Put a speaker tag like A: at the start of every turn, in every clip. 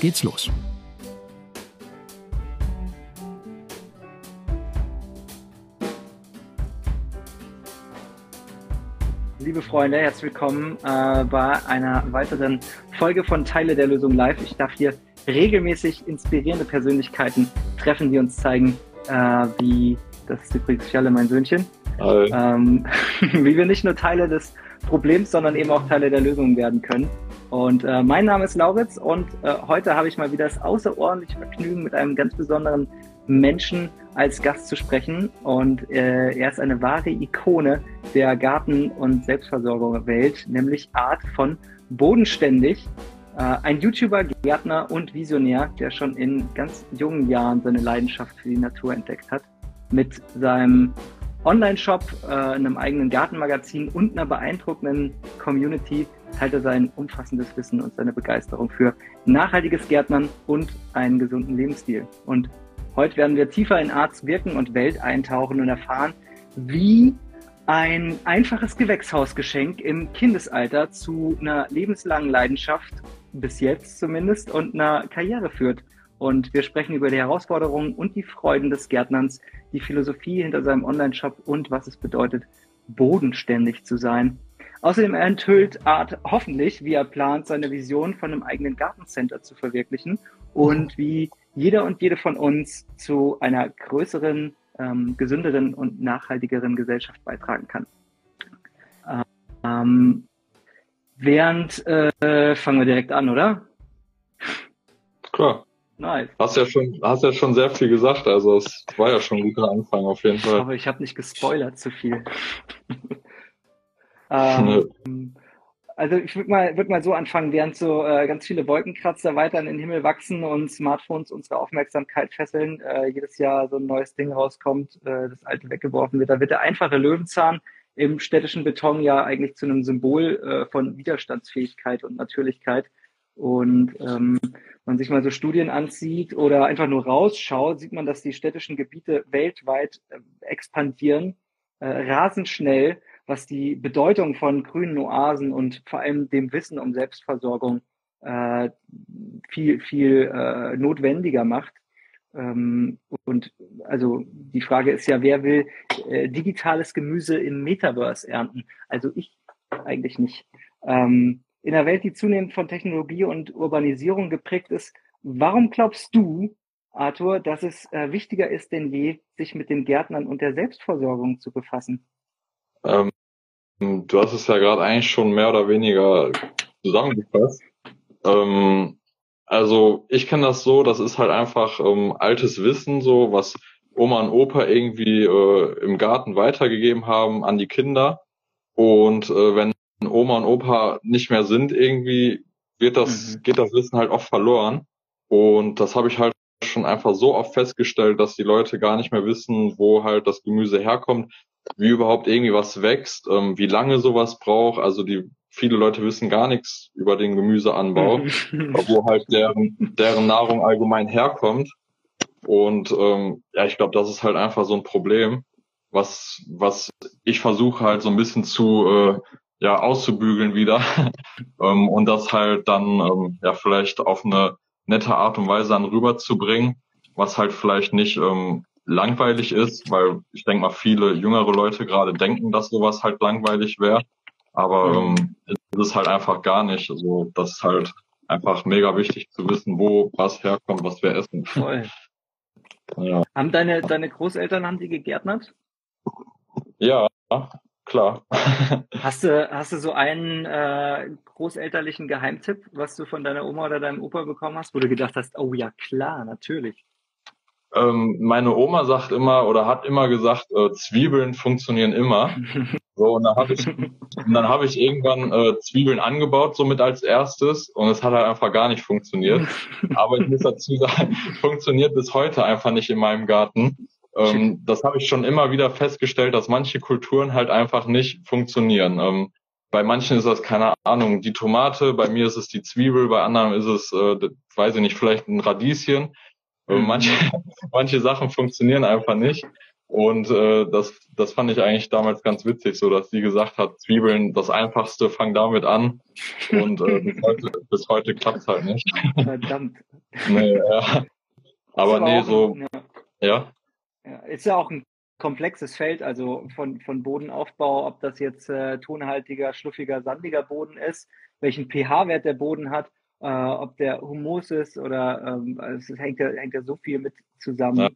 A: geht's los.
B: Liebe Freunde, herzlich willkommen äh, bei einer weiteren Folge von Teile der Lösung Live. Ich darf hier regelmäßig inspirierende Persönlichkeiten treffen, die uns zeigen, äh, wie, das ist übrigens Fialle, mein Söhnchen, ähm, wie wir nicht nur Teile des Problems, sondern eben auch Teile der Lösung werden können. Und äh, mein Name ist Lauritz und äh, heute habe ich mal wieder das außerordentliche Vergnügen, mit einem ganz besonderen Menschen als Gast zu sprechen. Und äh, er ist eine wahre Ikone der Garten- und Selbstversorgerwelt, nämlich Art von Bodenständig. Äh, ein YouTuber, Gärtner und Visionär, der schon in ganz jungen Jahren seine Leidenschaft für die Natur entdeckt hat. Mit seinem Online-Shop, äh, einem eigenen Gartenmagazin und einer beeindruckenden Community teilt er sein umfassendes Wissen und seine Begeisterung für nachhaltiges Gärtnern und einen gesunden Lebensstil. Und heute werden wir tiefer in Arts Wirken und Welt eintauchen und erfahren, wie ein einfaches Gewächshausgeschenk im Kindesalter zu einer lebenslangen Leidenschaft, bis jetzt zumindest, und einer Karriere führt. Und wir sprechen über die Herausforderungen und die Freuden des Gärtnerns, die Philosophie hinter seinem Online-Shop und was es bedeutet, bodenständig zu sein. Außerdem enthüllt Art hoffentlich, wie er plant, seine Vision von einem eigenen Gartencenter zu verwirklichen und wie jeder und jede von uns zu einer größeren, ähm, gesünderen und nachhaltigeren Gesellschaft beitragen kann. Ähm, während äh, fangen wir direkt an, oder?
C: Klar.
B: Nice.
C: Hast ja schon, hast ja schon sehr viel gesagt, also es war ja schon ein guter Anfang auf jeden
B: Ich
C: Fall.
B: hoffe, ich habe nicht gespoilert zu viel. Ähm, also ich würde mal, würd mal so anfangen, während so äh, ganz viele Wolkenkratzer weiter in den Himmel wachsen und Smartphones unsere Aufmerksamkeit fesseln, äh, jedes Jahr so ein neues Ding rauskommt, äh, das alte weggeworfen wird, da wird der einfache Löwenzahn im städtischen Beton ja eigentlich zu einem Symbol äh, von Widerstandsfähigkeit und Natürlichkeit. Und ähm, man sich mal so Studien ansieht oder einfach nur rausschaut, sieht man, dass die städtischen Gebiete weltweit äh, expandieren, äh, rasend schnell, was die Bedeutung von grünen Oasen und vor allem dem Wissen um Selbstversorgung äh, viel, viel äh, notwendiger macht. Ähm, und also die Frage ist ja, wer will äh, digitales Gemüse im Metaverse ernten? Also ich eigentlich nicht. Ähm, in einer Welt, die zunehmend von Technologie und Urbanisierung geprägt ist, warum glaubst du, Arthur, dass es äh, wichtiger ist denn je, sich mit den Gärtnern und der Selbstversorgung zu befassen?
C: Ähm, du hast es ja gerade eigentlich schon mehr oder weniger zusammengefasst. Ähm, also ich kenne das so, das ist halt einfach ähm, altes Wissen, so was Oma und Opa irgendwie äh, im Garten weitergegeben haben an die Kinder. Und äh, wenn Oma und Opa nicht mehr sind, irgendwie wird das,
B: Mhm.
C: geht das Wissen halt oft verloren. Und das habe ich halt schon einfach so oft festgestellt, dass die Leute gar nicht mehr wissen, wo halt das Gemüse herkommt, wie überhaupt irgendwie was wächst, ähm, wie lange sowas braucht. Also die viele Leute wissen gar nichts über den Gemüseanbau, wo halt deren, deren Nahrung allgemein herkommt. Und ähm, ja, ich glaube, das ist halt einfach so ein Problem, was, was ich versuche halt so ein bisschen zu äh, ja, auszubügeln wieder. ähm, und das halt dann ähm, ja vielleicht auf eine nette Art und Weise dann rüberzubringen, was halt vielleicht nicht ähm, langweilig ist, weil ich denke mal, viele jüngere Leute gerade denken, dass sowas halt langweilig wäre. Aber ähm, es ist halt einfach gar nicht. Also das ist halt einfach mega wichtig zu wissen, wo was herkommt, was wir essen.
B: Voll.
C: Ja,
B: Haben deine, deine Großeltern, haben die gegärtnert?
C: ja klar.
B: Hast du, hast du so einen äh, großelterlichen Geheimtipp, was du von deiner Oma oder deinem Opa bekommen hast, wo du gedacht hast, oh ja, klar, natürlich.
C: Ähm, meine Oma sagt immer oder hat immer gesagt, äh, Zwiebeln funktionieren immer. So, und dann habe ich, dann habe ich irgendwann äh, Zwiebeln angebaut, somit als erstes, und es hat halt einfach gar nicht funktioniert. Aber ich muss dazu sagen, funktioniert bis heute einfach nicht in meinem Garten. Ähm, das habe ich schon immer wieder festgestellt, dass manche Kulturen halt einfach nicht funktionieren. Ähm, bei manchen ist das, keine Ahnung, die Tomate, bei mir ist es die Zwiebel, bei anderen ist es, äh, weiß ich nicht, vielleicht ein Radieschen. Äh. Manche, manche Sachen funktionieren einfach nicht. Und äh, das, das fand ich eigentlich damals ganz witzig, so dass sie gesagt hat, Zwiebeln, das Einfachste, fang damit an. Und äh, bis heute, bis heute klappt's halt nicht.
B: Verdammt.
C: nee, ja. Aber, nee, so, ein, ja. ja.
B: ja. Ist ja auch ein komplexes Feld, also von, von Bodenaufbau, ob das jetzt äh, tonhaltiger, schluffiger, sandiger Boden ist, welchen pH-Wert der Boden hat, äh, ob der Humus ist oder ähm, es hängt ja, hängt ja so viel mit zusammen. Ja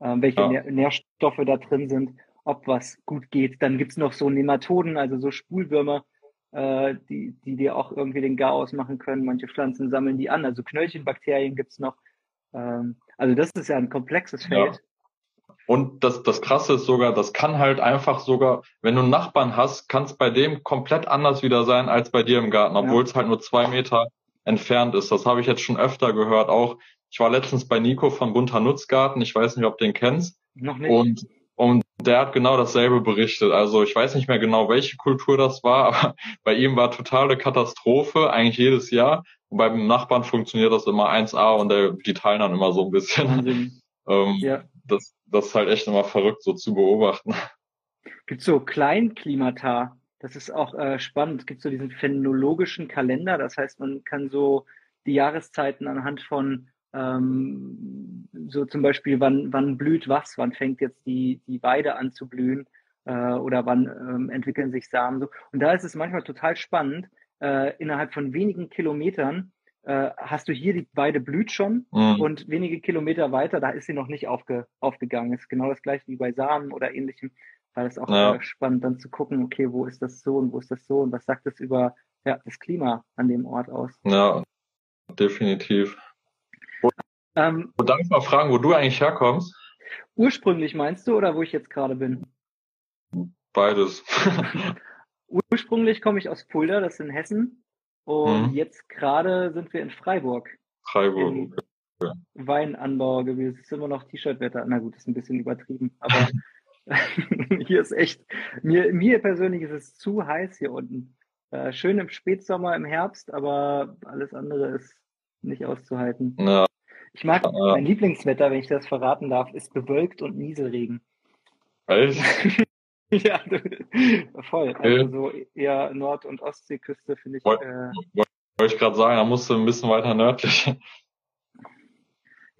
B: ähm, welche ja. Nährstoffe da drin sind, ob was gut geht. Dann gibt's noch so Nematoden, also so Spulwürmer, äh, die, die dir auch irgendwie den Garaus machen können. Manche Pflanzen sammeln die an. Also Knöllchenbakterien gibt's noch. Ähm, also das ist ja ein komplexes Feld. Ja.
C: Und das, das Krasse ist sogar, das kann halt einfach sogar, wenn du einen Nachbarn hast, kann es bei dem komplett anders wieder sein als bei dir im Garten, obwohl es halt nur zwei Meter entfernt ist. Das habe ich jetzt schon öfter gehört, auch ich war letztens bei Nico von Bunter Nutzgarten. Ich weiß nicht, ob du den kennst.
B: Noch nicht.
C: Und, und der hat genau dasselbe berichtet. Also ich weiß nicht mehr genau, welche Kultur das war, aber bei ihm war totale Katastrophe, eigentlich jedes Jahr. Und beim Nachbarn funktioniert das immer 1A und der, die teilen dann immer so ein bisschen. ähm, ja. das, das ist halt echt immer verrückt, so zu beobachten.
B: Gibt so Kleinklimata. Das ist auch äh, spannend. Es gibt so diesen phänologischen Kalender. Das heißt, man kann so die Jahreszeiten anhand von ähm, so zum Beispiel, wann, wann blüht was, wann fängt jetzt die, die Weide an zu blühen äh, oder wann ähm, entwickeln sich Samen. So. Und da ist es manchmal total spannend, äh, innerhalb von wenigen Kilometern äh, hast du hier die Weide blüht schon mhm. und wenige Kilometer weiter, da ist sie noch nicht aufge, aufgegangen. Ist genau das gleiche wie bei Samen oder ähnlichem. Weil es auch ja. Spannend dann zu gucken, okay, wo ist das so und wo ist das so und was sagt das über ja, das Klima an dem Ort aus.
C: Ja, definitiv. Ähm, und darf ich mal fragen, wo du eigentlich herkommst?
B: Ursprünglich meinst du oder wo ich jetzt gerade bin?
C: Beides.
B: Ursprünglich komme ich aus Fulda, das ist in Hessen. Und mhm. jetzt gerade sind wir in Freiburg.
C: Freiburg.
B: Weinanbauer gewesen. Es ist immer noch T-Shirt-Wetter. Na gut, ist ein bisschen übertrieben. Aber hier ist echt, mir, mir persönlich ist es zu heiß hier unten. Äh, schön im Spätsommer, im Herbst, aber alles andere ist nicht auszuhalten.
C: Ja,
B: ich mag, äh, mein Lieblingswetter, wenn ich das verraten darf, ist bewölkt und Nieselregen.
C: Echt?
B: ja, voll. Also so eher Nord- und Ostseeküste finde ich. Wollte
C: äh, wollt ich gerade sagen, da musst du ein bisschen weiter nördlich.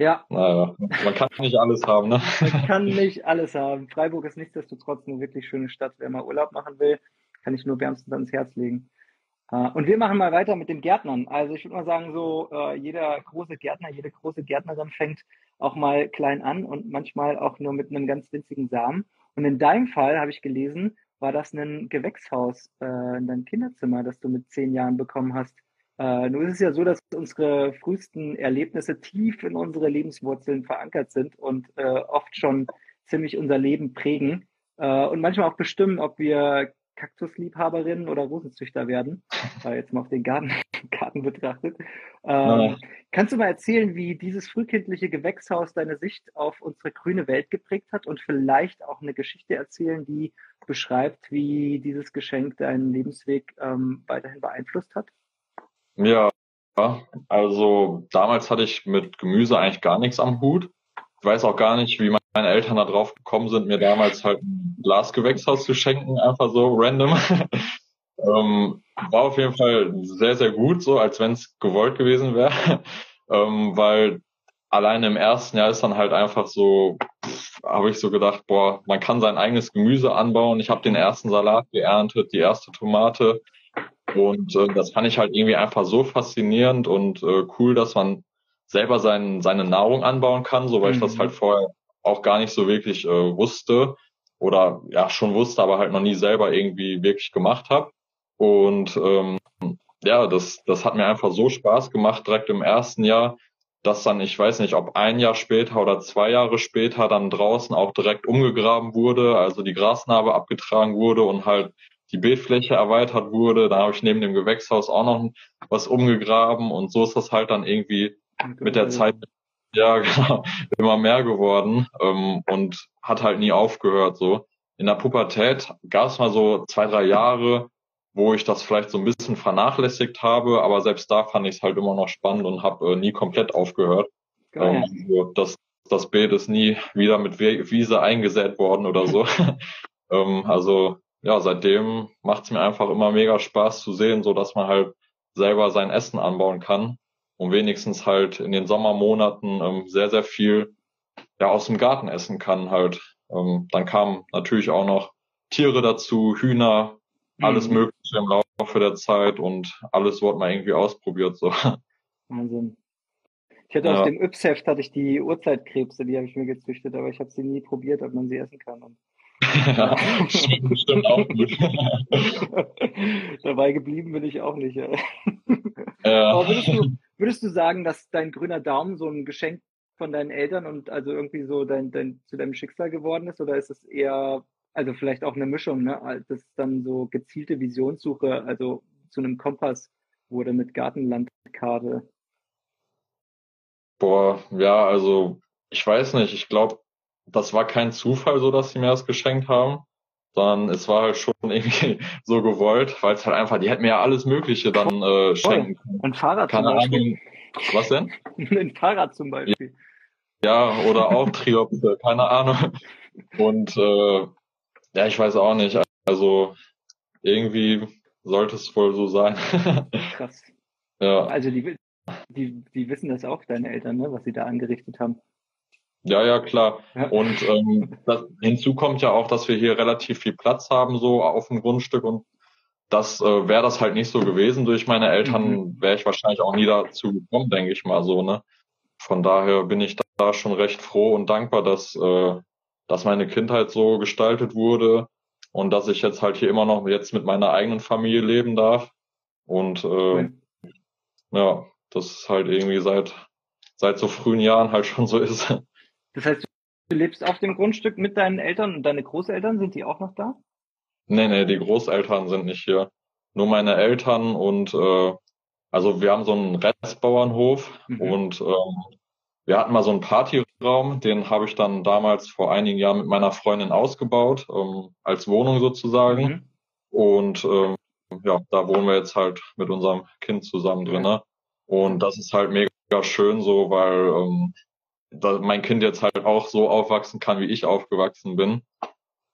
B: Ja.
C: Naja, man kann nicht alles haben, ne?
B: Man kann nicht alles haben. Freiburg ist nichtsdestotrotz eine wirklich schöne Stadt. Wer mal Urlaub machen will, kann ich nur wärmstens ans Herz legen. Äh, und wir machen mal weiter mit dem Gärtnern. Also ich würde mal sagen, so äh, jeder große Gärtner, jede große Gärtnerin fängt auch mal klein an und manchmal auch nur mit einem ganz winzigen Samen. Und in deinem Fall habe ich gelesen, war das ein Gewächshaus äh, in deinem Kinderzimmer, das du mit zehn Jahren bekommen hast. Äh, nun ist es ja so, dass unsere frühesten Erlebnisse tief in unsere Lebenswurzeln verankert sind und äh, oft schon ziemlich unser Leben prägen äh, und manchmal auch bestimmen, ob wir Kaktusliebhaberinnen oder Rosenzüchter werden, äh, jetzt mal auf den Garten, Garten betrachtet. Ähm. Kannst du mal erzählen, wie dieses frühkindliche Gewächshaus deine Sicht auf unsere grüne Welt geprägt hat und vielleicht auch eine Geschichte erzählen, die beschreibt, wie dieses Geschenk deinen Lebensweg ähm, weiterhin beeinflusst hat?
C: Ja, also damals hatte ich mit Gemüse eigentlich gar nichts am Hut. Ich weiß auch gar nicht, wie meine Eltern da drauf gekommen sind, mir damals halt ein Glasgewächshaus zu schenken, einfach so random. ähm, war auf jeden Fall sehr, sehr gut, so als wenn es gewollt gewesen wäre. ähm, weil alleine im ersten Jahr ist dann halt einfach so, habe ich so gedacht, boah, man kann sein eigenes Gemüse anbauen. Ich habe den ersten Salat geerntet, die erste Tomate. Und äh, das fand ich halt irgendwie einfach so faszinierend und äh, cool, dass man selber sein, seine Nahrung anbauen kann, so weil mhm. ich das mhm. halt vorher auch gar nicht so wirklich äh, wusste oder ja schon wusste, aber halt noch nie selber irgendwie wirklich gemacht habe. Und ähm, ja, das, das hat mir einfach so Spaß gemacht direkt im ersten Jahr, dass dann, ich weiß nicht, ob ein Jahr später oder zwei Jahre später dann draußen auch direkt umgegraben wurde, also die Grasnarbe abgetragen wurde und halt die Beetfläche erweitert wurde. Da habe ich neben dem Gewächshaus auch noch was umgegraben und so ist das halt dann irgendwie mit der Zeit ja genau immer mehr geworden ähm, und hat halt nie aufgehört so. In der Pubertät gab es mal so zwei drei Jahre, wo ich das vielleicht so ein bisschen vernachlässigt habe, aber selbst da fand ich es halt immer noch spannend und habe äh, nie komplett aufgehört. Ähm, also das, das Beet ist nie wieder mit Wiese eingesät worden oder so. ähm, also ja, seitdem macht es mir einfach immer mega Spaß zu sehen, so dass man halt selber sein Essen anbauen kann und wenigstens halt in den Sommermonaten ähm, sehr, sehr viel ja, aus dem Garten essen kann halt. Ähm, dann kamen natürlich auch noch Tiere dazu, Hühner, alles mhm. Mögliche im Laufe der Zeit und alles wurde mal irgendwie ausprobiert. So.
B: Wahnsinn. Ich hatte ja. aus dem Yps-Heft hatte ich die Urzeitkrebse, die habe ich mir gezüchtet, aber ich habe sie nie probiert, ob man sie essen kann. Und,
C: stimmt auch gut.
B: Dabei geblieben bin ich auch nicht. Ja. ja. Aber würdest du, würdest du sagen, dass dein grüner Daumen so ein Geschenk von deinen Eltern und also irgendwie so dein, dein, zu deinem Schicksal geworden ist? Oder ist es eher, also vielleicht auch eine Mischung, ne? Das ist dann so gezielte Visionssuche, also zu einem Kompass wurde mit Gartenlandkarte
C: Boah, ja, also ich weiß nicht. Ich glaube, das war kein Zufall so, dass sie mir das geschenkt haben, sondern es war halt schon irgendwie so gewollt, weil es halt einfach, die hätten mir ja alles Mögliche dann äh, schenken können.
B: Ein Fahrrad
C: Keine
B: zum Beispiel.
C: Ahnung. Was denn?
B: Ein Fahrrad zum Beispiel.
C: Ja, oder auch Triopse, keine Ahnung. Und äh, ja, ich weiß auch nicht. Also irgendwie sollte es wohl so sein.
B: Krass. Ja. Also die, die, die wissen das auch, deine Eltern, ne, was sie da angerichtet haben.
C: Ja, ja, klar. Ja. Und ähm, das, hinzu kommt ja auch, dass wir hier relativ viel Platz haben, so auf dem Grundstück. Und das äh, wäre das halt nicht so gewesen durch meine Eltern, mhm. wäre ich wahrscheinlich auch nie dazu gekommen, denke ich mal so. Ne? Von daher bin ich da schon recht froh und dankbar, dass, äh, dass meine Kindheit so gestaltet wurde und dass ich jetzt halt hier immer noch jetzt mit meiner eigenen Familie leben darf. Und äh, cool. ja, das halt irgendwie seit, seit so frühen Jahren halt schon so ist.
B: Das heißt, du lebst auf dem Grundstück mit deinen Eltern und deine Großeltern, sind die auch noch da?
C: Nee, nee, die Großeltern sind nicht hier. Nur meine Eltern und äh, also wir haben so einen Restbauernhof mhm. und ähm, wir hatten mal so einen Partyraum, den habe ich dann damals vor einigen Jahren mit meiner Freundin ausgebaut, ähm, als Wohnung sozusagen. Mhm. Und ähm, ja, da wohnen wir jetzt halt mit unserem Kind zusammen drin. Ne? Und das ist halt mega schön so, weil ähm, da mein Kind jetzt halt auch so aufwachsen kann, wie ich aufgewachsen bin.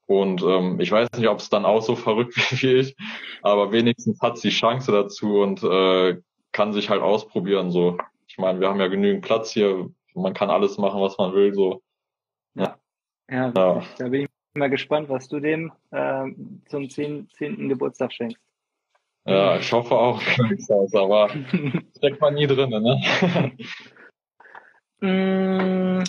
C: Und ähm, ich weiß nicht, ob es dann auch so verrückt wird wie ich, aber wenigstens hat sie Chance dazu und äh, kann sich halt ausprobieren. So, ich meine, wir haben ja genügend Platz hier, man kann alles machen, was man will. So,
B: ja, ja, ja. da bin ich mal gespannt, was du dem äh, zum zehnten 10. Geburtstag schenkst.
C: Ja, ich hoffe auch, aber steckt man nie drin, ne?
B: Mm,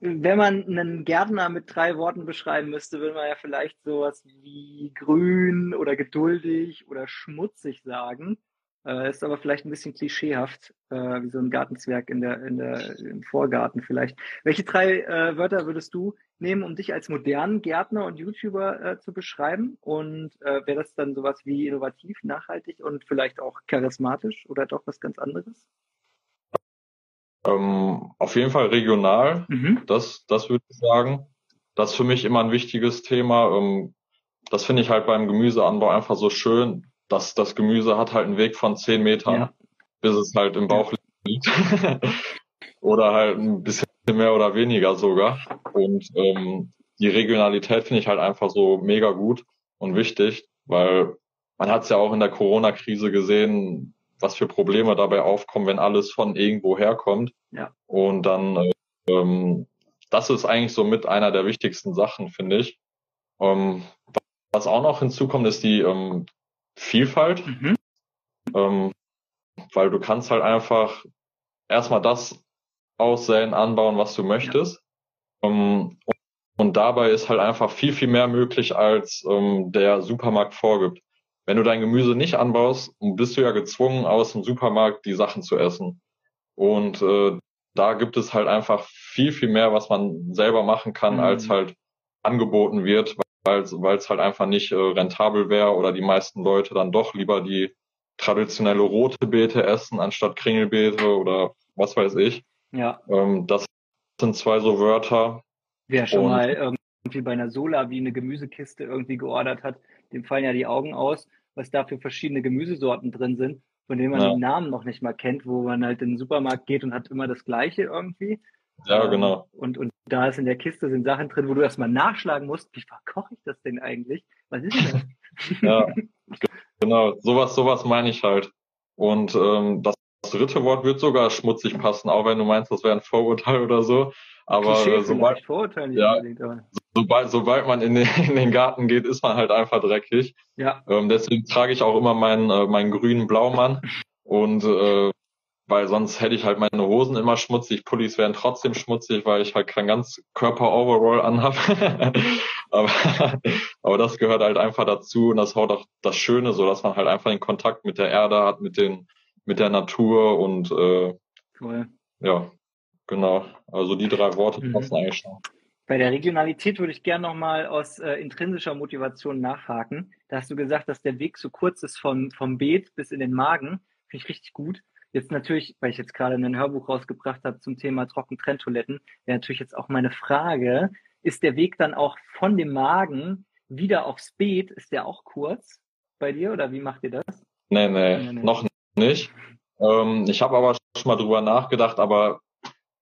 B: wenn man einen Gärtner mit drei Worten beschreiben müsste, würde man ja vielleicht sowas wie grün oder geduldig oder schmutzig sagen. Äh, ist aber vielleicht ein bisschen klischeehaft, äh, wie so ein Gartenzwerg in der, in der, im Vorgarten vielleicht. Welche drei äh, Wörter würdest du nehmen, um dich als modernen Gärtner und YouTuber äh, zu beschreiben? Und äh, wäre das dann sowas wie innovativ, nachhaltig und vielleicht auch charismatisch oder doch was ganz anderes?
C: Ähm, auf jeden Fall regional, mhm. das, das würde ich sagen. Das ist für mich immer ein wichtiges Thema. Ähm, das finde ich halt beim Gemüseanbau einfach so schön das, das Gemüse hat halt einen Weg von zehn Metern, ja. bis es halt im Bauch liegt. oder halt ein bisschen mehr oder weniger sogar. Und ähm, die Regionalität finde ich halt einfach so mega gut und wichtig, weil man hat es ja auch in der Corona-Krise gesehen, was für Probleme dabei aufkommen, wenn alles von irgendwo herkommt.
B: Ja.
C: Und dann, äh, ähm, das ist eigentlich so mit einer der wichtigsten Sachen, finde ich. Ähm, was auch noch hinzukommt, ist die ähm, Vielfalt, mhm. ähm, weil du kannst halt einfach erstmal das aussäen, anbauen, was du möchtest. Ähm, und dabei ist halt einfach viel, viel mehr möglich, als ähm, der Supermarkt vorgibt. Wenn du dein Gemüse nicht anbaust, bist du ja gezwungen, aus dem Supermarkt die Sachen zu essen. Und äh, da gibt es halt einfach viel, viel mehr, was man selber machen kann, mhm. als halt angeboten wird, weil es halt einfach nicht äh, rentabel wäre oder die meisten Leute dann doch lieber die traditionelle rote Beete essen anstatt Kringelbeete oder was weiß ich.
B: Ja.
C: Ähm, das sind zwei so Wörter.
B: Wer schon mal irgendwie bei einer Sola wie eine Gemüsekiste irgendwie geordert hat, dem fallen ja die Augen aus, was da für verschiedene Gemüsesorten drin sind, von denen man ja. den Namen noch nicht mal kennt, wo man halt in den Supermarkt geht und hat immer das Gleiche irgendwie.
C: Ja, ähm, genau.
B: Und, und da ist in der Kiste sind Sachen drin, wo du erstmal nachschlagen musst, wie verkoche ich das denn eigentlich? Was ist das?
C: ja, genau. Sowas, sowas meine ich halt. Und ähm, das dritte Wort wird sogar schmutzig passen, auch wenn du meinst, das wäre ein Vorurteil oder so. Aber äh, sobald, ja, sobald, sobald man in den, in den Garten geht, ist man halt einfach dreckig.
B: Ja.
C: Ähm, deswegen trage ich auch immer meinen, äh, meinen grünen Blaumann. Und äh, weil sonst hätte ich halt meine Hosen immer schmutzig, Pullis wären trotzdem schmutzig, weil ich halt kein ganz Körper-Overall anhab. aber, aber das gehört halt einfach dazu und das haut auch das Schöne, so dass man halt einfach den Kontakt mit der Erde hat, mit den, mit der Natur und äh,
B: cool.
C: ja, genau. Also die drei Worte mhm. passen eigentlich schon.
B: Bei der Regionalität würde ich gerne nochmal aus äh, intrinsischer Motivation nachhaken. Da hast du gesagt, dass der Weg so kurz ist vom, vom Beet bis in den Magen. Finde ich richtig gut. Jetzt natürlich, weil ich jetzt gerade ein Hörbuch rausgebracht habe zum Thema Trockentrenntoiletten, wäre natürlich jetzt auch meine Frage, ist der Weg dann auch von dem Magen wieder aufs Beet, ist der auch kurz bei dir oder wie macht ihr das?
C: Nee, nee, nee, nee. noch nicht. Ähm, ich habe aber schon mal drüber nachgedacht, aber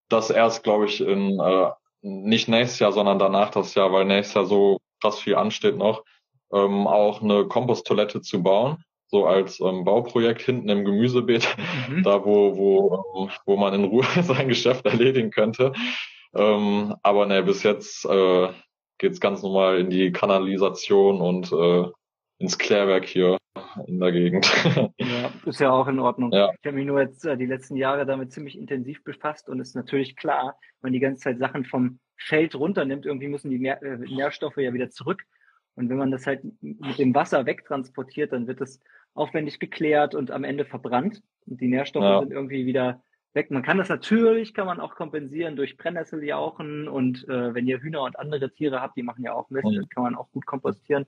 C: das erst, glaube ich, in äh, nicht nächstes Jahr, sondern danach das Jahr, weil nächstes Jahr so krass viel ansteht noch, ähm, auch eine Komposttoilette zu bauen so als ähm, Bauprojekt hinten im Gemüsebeet, mhm. da wo, wo, wo man in Ruhe sein Geschäft erledigen könnte. Ähm, aber ne, bis jetzt äh, geht ganz normal in die Kanalisation und äh, ins Klärwerk hier in der Gegend.
B: Ja, ist ja auch in Ordnung.
C: Ja.
B: Ich habe mich nur jetzt äh, die letzten Jahre damit ziemlich intensiv befasst und ist natürlich klar, wenn man die ganze Zeit Sachen vom Feld runternimmt, irgendwie müssen die Nähr äh, Nährstoffe ja wieder zurück. Und wenn man das halt mit dem Wasser wegtransportiert, dann wird es aufwendig geklärt und am Ende verbrannt. Und die Nährstoffe ja. sind irgendwie wieder weg. Man kann das natürlich, kann man auch kompensieren durch Brennnesseljauchen und äh, wenn ihr Hühner und andere Tiere habt, die machen ja auch Mist, mhm. kann man auch gut kompostieren.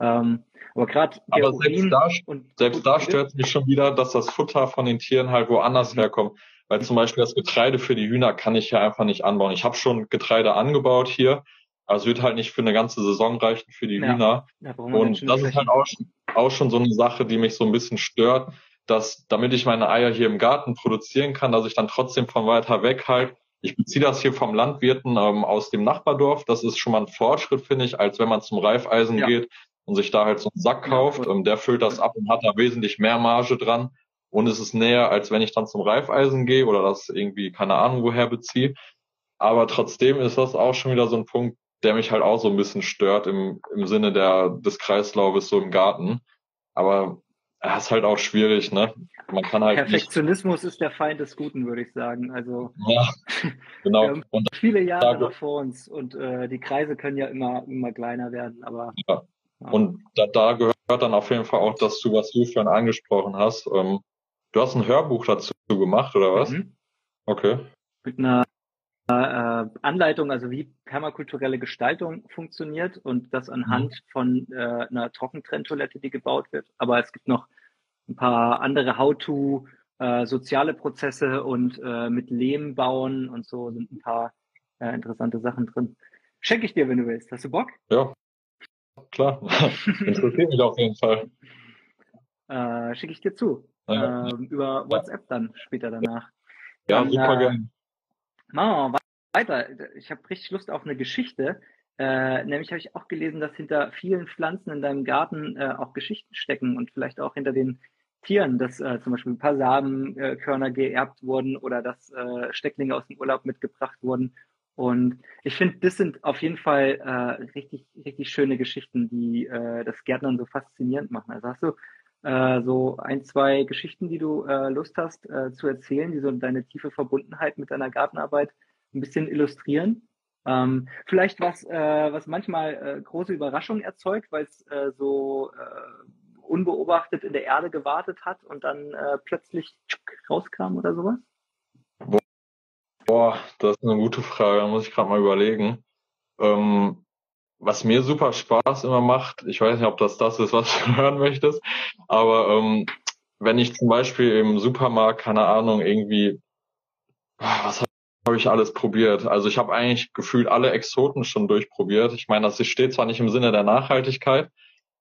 B: Ähm, aber gerade
C: selbst da, selbst da stört mich schon wieder, dass das Futter von den Tieren halt woanders mhm. herkommt. Weil zum Beispiel das Getreide für die Hühner kann ich ja einfach nicht anbauen. Ich habe schon Getreide angebaut hier, aber es wird halt nicht für eine ganze Saison reichen für die ja. Hühner. Ja, und das ist halt auch schon, auch schon so eine Sache, die mich so ein bisschen stört, dass damit ich meine Eier hier im Garten produzieren kann, dass ich dann trotzdem von weiter weg halt, ich beziehe das hier vom Landwirten ähm, aus dem Nachbardorf, das ist schon mal ein Fortschritt, finde ich, als wenn man zum Reifeisen ja. geht und sich da halt so einen Sack kauft, ähm, der füllt das ab und hat da wesentlich mehr Marge dran und es ist näher, als wenn ich dann zum Reifeisen gehe oder das irgendwie, keine Ahnung, woher beziehe. Aber trotzdem ist das auch schon wieder so ein Punkt, der mich halt auch so ein bisschen stört im, im Sinne der, des Kreislaufes so im Garten. Aber er ist halt auch schwierig, ne? Man kann halt
B: Perfektionismus ist der Feind des Guten, würde ich sagen. Also
C: ja, genau.
B: Wir haben viele Jahre noch vor uns und äh, die Kreise können ja immer immer kleiner werden, aber
C: ja. Und da, da gehört dann auf jeden Fall auch das zu, was du vorhin angesprochen hast. Ähm, du hast ein Hörbuch dazu gemacht, oder was? Mhm. Okay.
B: Mit einer äh, Anleitung, also wie permakulturelle Gestaltung funktioniert und das anhand mhm. von äh, einer Trockentrenntoilette, die gebaut wird. Aber es gibt noch ein paar andere How-to, äh, soziale Prozesse und äh, mit Lehm bauen und so sind ein paar äh, interessante Sachen drin. Schenke ich dir, wenn du willst. Hast du Bock?
C: Ja, klar. Interessiert mich auf jeden Fall.
B: Äh, Schicke ich dir zu. Ja. Äh, über WhatsApp dann später danach.
C: Ja, dann, super äh, gerne.
B: Machen wir weiter. Ich habe richtig Lust auf eine Geschichte. Äh, nämlich habe ich auch gelesen, dass hinter vielen Pflanzen in deinem Garten äh, auch Geschichten stecken und vielleicht auch hinter den Tieren, dass äh, zum Beispiel ein paar Samenkörner geerbt wurden oder dass äh, Stecklinge aus dem Urlaub mitgebracht wurden. Und ich finde, das sind auf jeden Fall äh, richtig, richtig schöne Geschichten, die äh, das Gärtnern so faszinierend machen. Also hast du äh, so ein, zwei Geschichten, die du äh, Lust hast äh, zu erzählen, die so deine tiefe Verbundenheit mit deiner Gartenarbeit ein bisschen illustrieren. Ähm, vielleicht was, äh, was manchmal äh, große Überraschungen erzeugt, weil es äh, so äh, unbeobachtet in der Erde gewartet hat und dann äh, plötzlich rauskam oder sowas?
C: Boah, das ist eine gute Frage, da muss ich gerade mal überlegen. Ähm, was mir super Spaß immer macht, ich weiß nicht, ob das das ist, was du hören möchtest, aber ähm, wenn ich zum Beispiel im Supermarkt, keine Ahnung, irgendwie, was habe ich alles probiert? Also ich habe eigentlich gefühlt alle Exoten schon durchprobiert. Ich meine, das steht zwar nicht im Sinne der Nachhaltigkeit,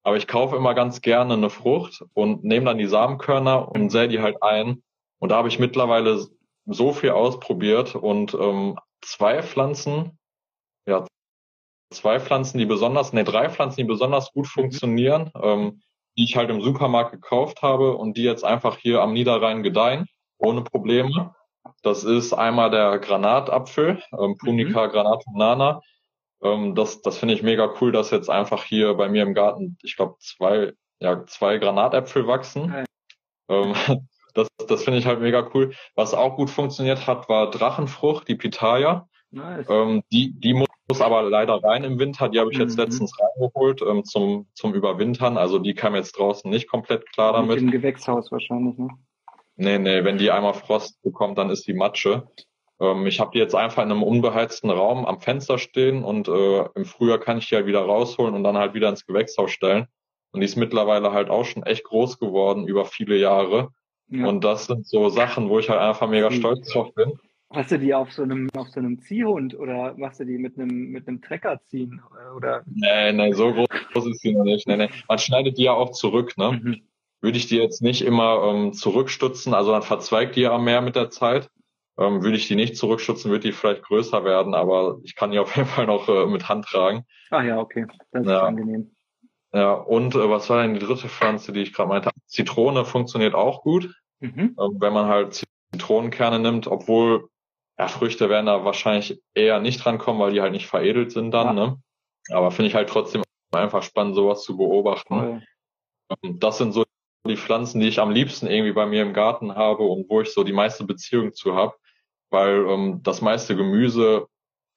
C: aber ich kaufe immer ganz gerne eine Frucht und nehme dann die Samenkörner und sähe die halt ein. Und da habe ich mittlerweile so viel ausprobiert und ähm, zwei Pflanzen, ja, zwei Pflanzen, die besonders, ne, drei Pflanzen, die besonders gut mhm. funktionieren, ähm, die ich halt im Supermarkt gekauft habe und die jetzt einfach hier am Niederrhein gedeihen, ohne Probleme. Das ist einmal der Granatapfel, ähm, Punica mhm. granatunana. Ähm, das das finde ich mega cool, dass jetzt einfach hier bei mir im Garten, ich glaube, zwei, ja, zwei Granatäpfel wachsen. Okay. Ähm, das das finde ich halt mega cool. Was auch gut funktioniert hat, war Drachenfrucht, die Pitaya. Nice. Ähm, die, die muss aber leider rein im Winter. Die habe ich jetzt mhm. letztens reingeholt ähm, zum, zum Überwintern. Also die kam jetzt draußen nicht komplett klar damit.
B: Im Gewächshaus wahrscheinlich, ne?
C: Nee, nee, wenn die einmal Frost bekommt, dann ist die Matsche. Ähm, ich habe die jetzt einfach in einem unbeheizten Raum am Fenster stehen und äh, im Frühjahr kann ich die halt wieder rausholen und dann halt wieder ins Gewächshaus stellen. Und die ist mittlerweile halt auch schon echt groß geworden über viele Jahre. Ja. Und das sind so Sachen, wo ich halt einfach mega stolz drauf bin.
B: Hast du die auf so einem, auf so einem Ziehhund oder machst du die mit einem, mit einem Trecker ziehen? Oder?
C: Nee, nee, so groß ist sie noch nicht. Nee, nee. Man schneidet die ja auch zurück, ne? Mhm. Würde ich die jetzt nicht immer ähm, zurückstutzen, also dann verzweigt die ja mehr mit der Zeit. Ähm, würde ich die nicht zurückstutzen, würde die vielleicht größer werden, aber ich kann die auf jeden Fall noch äh, mit Hand tragen.
B: Ah ja, okay. Das
C: ja.
B: ist angenehm.
C: Ja, und äh, was war denn die dritte Pflanze, die ich gerade meinte? Zitrone funktioniert auch gut, mhm. ähm, wenn man halt Zitronenkerne nimmt, obwohl ja, Früchte werden da wahrscheinlich eher nicht drankommen, weil die halt nicht veredelt sind dann. Ja. Ne? Aber finde ich halt trotzdem einfach spannend, sowas zu beobachten. Okay. Das sind so die Pflanzen, die ich am liebsten irgendwie bei mir im Garten habe und wo ich so die meiste Beziehung zu habe, weil ähm, das meiste Gemüse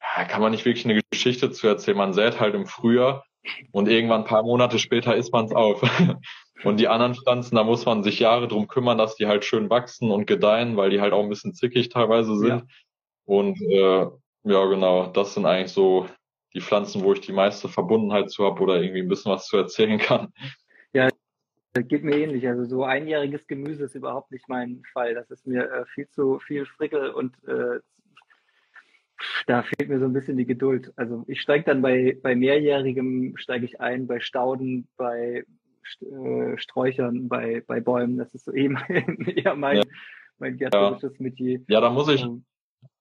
C: ja, kann man nicht wirklich eine Geschichte zu erzählen. Man sät halt im Frühjahr und irgendwann ein paar Monate später isst man es auf. und die anderen Pflanzen, da muss man sich Jahre drum kümmern, dass die halt schön wachsen und gedeihen, weil die halt auch ein bisschen zickig teilweise sind. Ja. Und äh, ja, genau, das sind eigentlich so die Pflanzen, wo ich die meiste Verbundenheit zu habe oder irgendwie ein bisschen was zu erzählen kann.
B: Ja, das geht mir ähnlich. Also so einjähriges Gemüse ist überhaupt nicht mein Fall. Das ist mir äh, viel zu viel Frickel und äh, da fehlt mir so ein bisschen die Geduld. Also ich steige dann bei, bei mehrjährigem steige ich ein, bei Stauden, bei äh, Sträuchern, bei, bei Bäumen. Das ist so eben eher mein, ja. mein gärtnerisches ja. Metier.
C: Ja, da muss ich, ähm,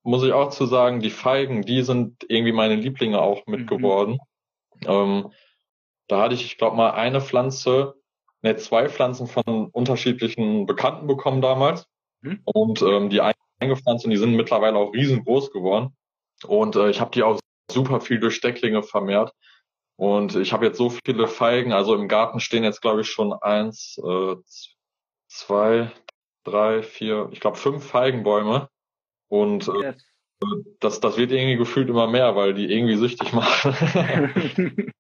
C: muss ich auch zu sagen, die Feigen, die sind irgendwie meine Lieblinge auch mit mhm. geworden. Ähm, da hatte ich, ich glaube mal, eine Pflanze, ne, zwei Pflanzen von unterschiedlichen Bekannten bekommen damals. Mhm. Und ähm, die eingepflanzt und die sind mittlerweile auch riesengroß geworden. Und äh, ich habe die auch super viel durch Stecklinge vermehrt. Und ich habe jetzt so viele Feigen, also im Garten stehen jetzt, glaube ich, schon eins, äh, zwei, drei, vier, ich glaube fünf Feigenbäume. Und äh, yes. das, das wird irgendwie gefühlt immer mehr, weil die irgendwie süchtig machen.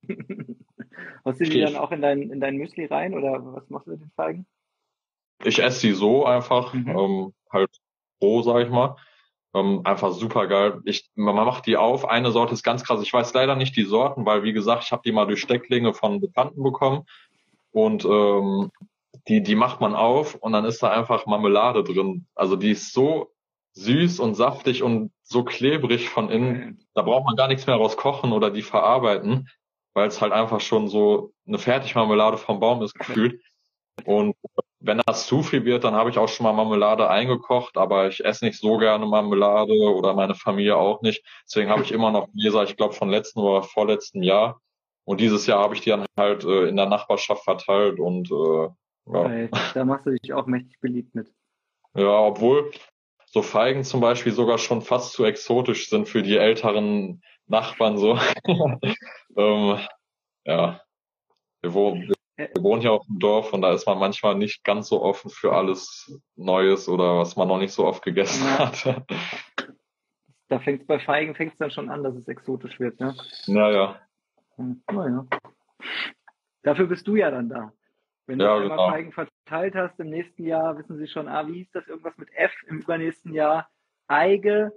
B: Hast du die dann auch in dein, in dein Müsli rein oder was machst du mit den Feigen?
C: Ich esse sie so einfach, mhm. ähm, halt roh, sag ich mal. Ähm, einfach super geil. Ich, man macht die auf. Eine Sorte ist ganz krass. Ich weiß leider nicht die Sorten, weil wie gesagt, ich habe die mal durch Stecklinge von Bekannten bekommen. Und ähm, die, die macht man auf und dann ist da einfach Marmelade drin. Also die ist so süß und saftig und so klebrig von innen. Da braucht man gar nichts mehr raus kochen oder die verarbeiten, weil es halt einfach schon so eine Fertigmarmelade vom Baum ist gefühlt. Und wenn das zu viel wird, dann habe ich auch schon mal Marmelade eingekocht, aber ich esse nicht so gerne Marmelade oder meine Familie auch nicht. Deswegen habe ich immer noch Gläser, ich glaube von letzten oder vorletzten Jahr. Und dieses Jahr habe ich die dann halt äh, in der Nachbarschaft verteilt und äh,
B: ja. Da machst du dich auch mächtig beliebt mit.
C: Ja, obwohl so Feigen zum Beispiel sogar schon fast zu exotisch sind für die älteren Nachbarn so. ähm, ja, wohnen, wir wohnen hier auf dem Dorf und da ist man manchmal nicht ganz so offen für alles Neues oder was man noch nicht so oft gegessen ja. hat.
B: Da fängt bei Feigen fängt es dann schon an, dass es exotisch wird, ne?
C: Naja.
B: Naja. Dafür bist du ja dann da. Wenn ja, du einmal genau. Feigen verteilt hast, im nächsten Jahr wissen sie schon, ah, wie hieß das, irgendwas mit F, im übernächsten Jahr Eige,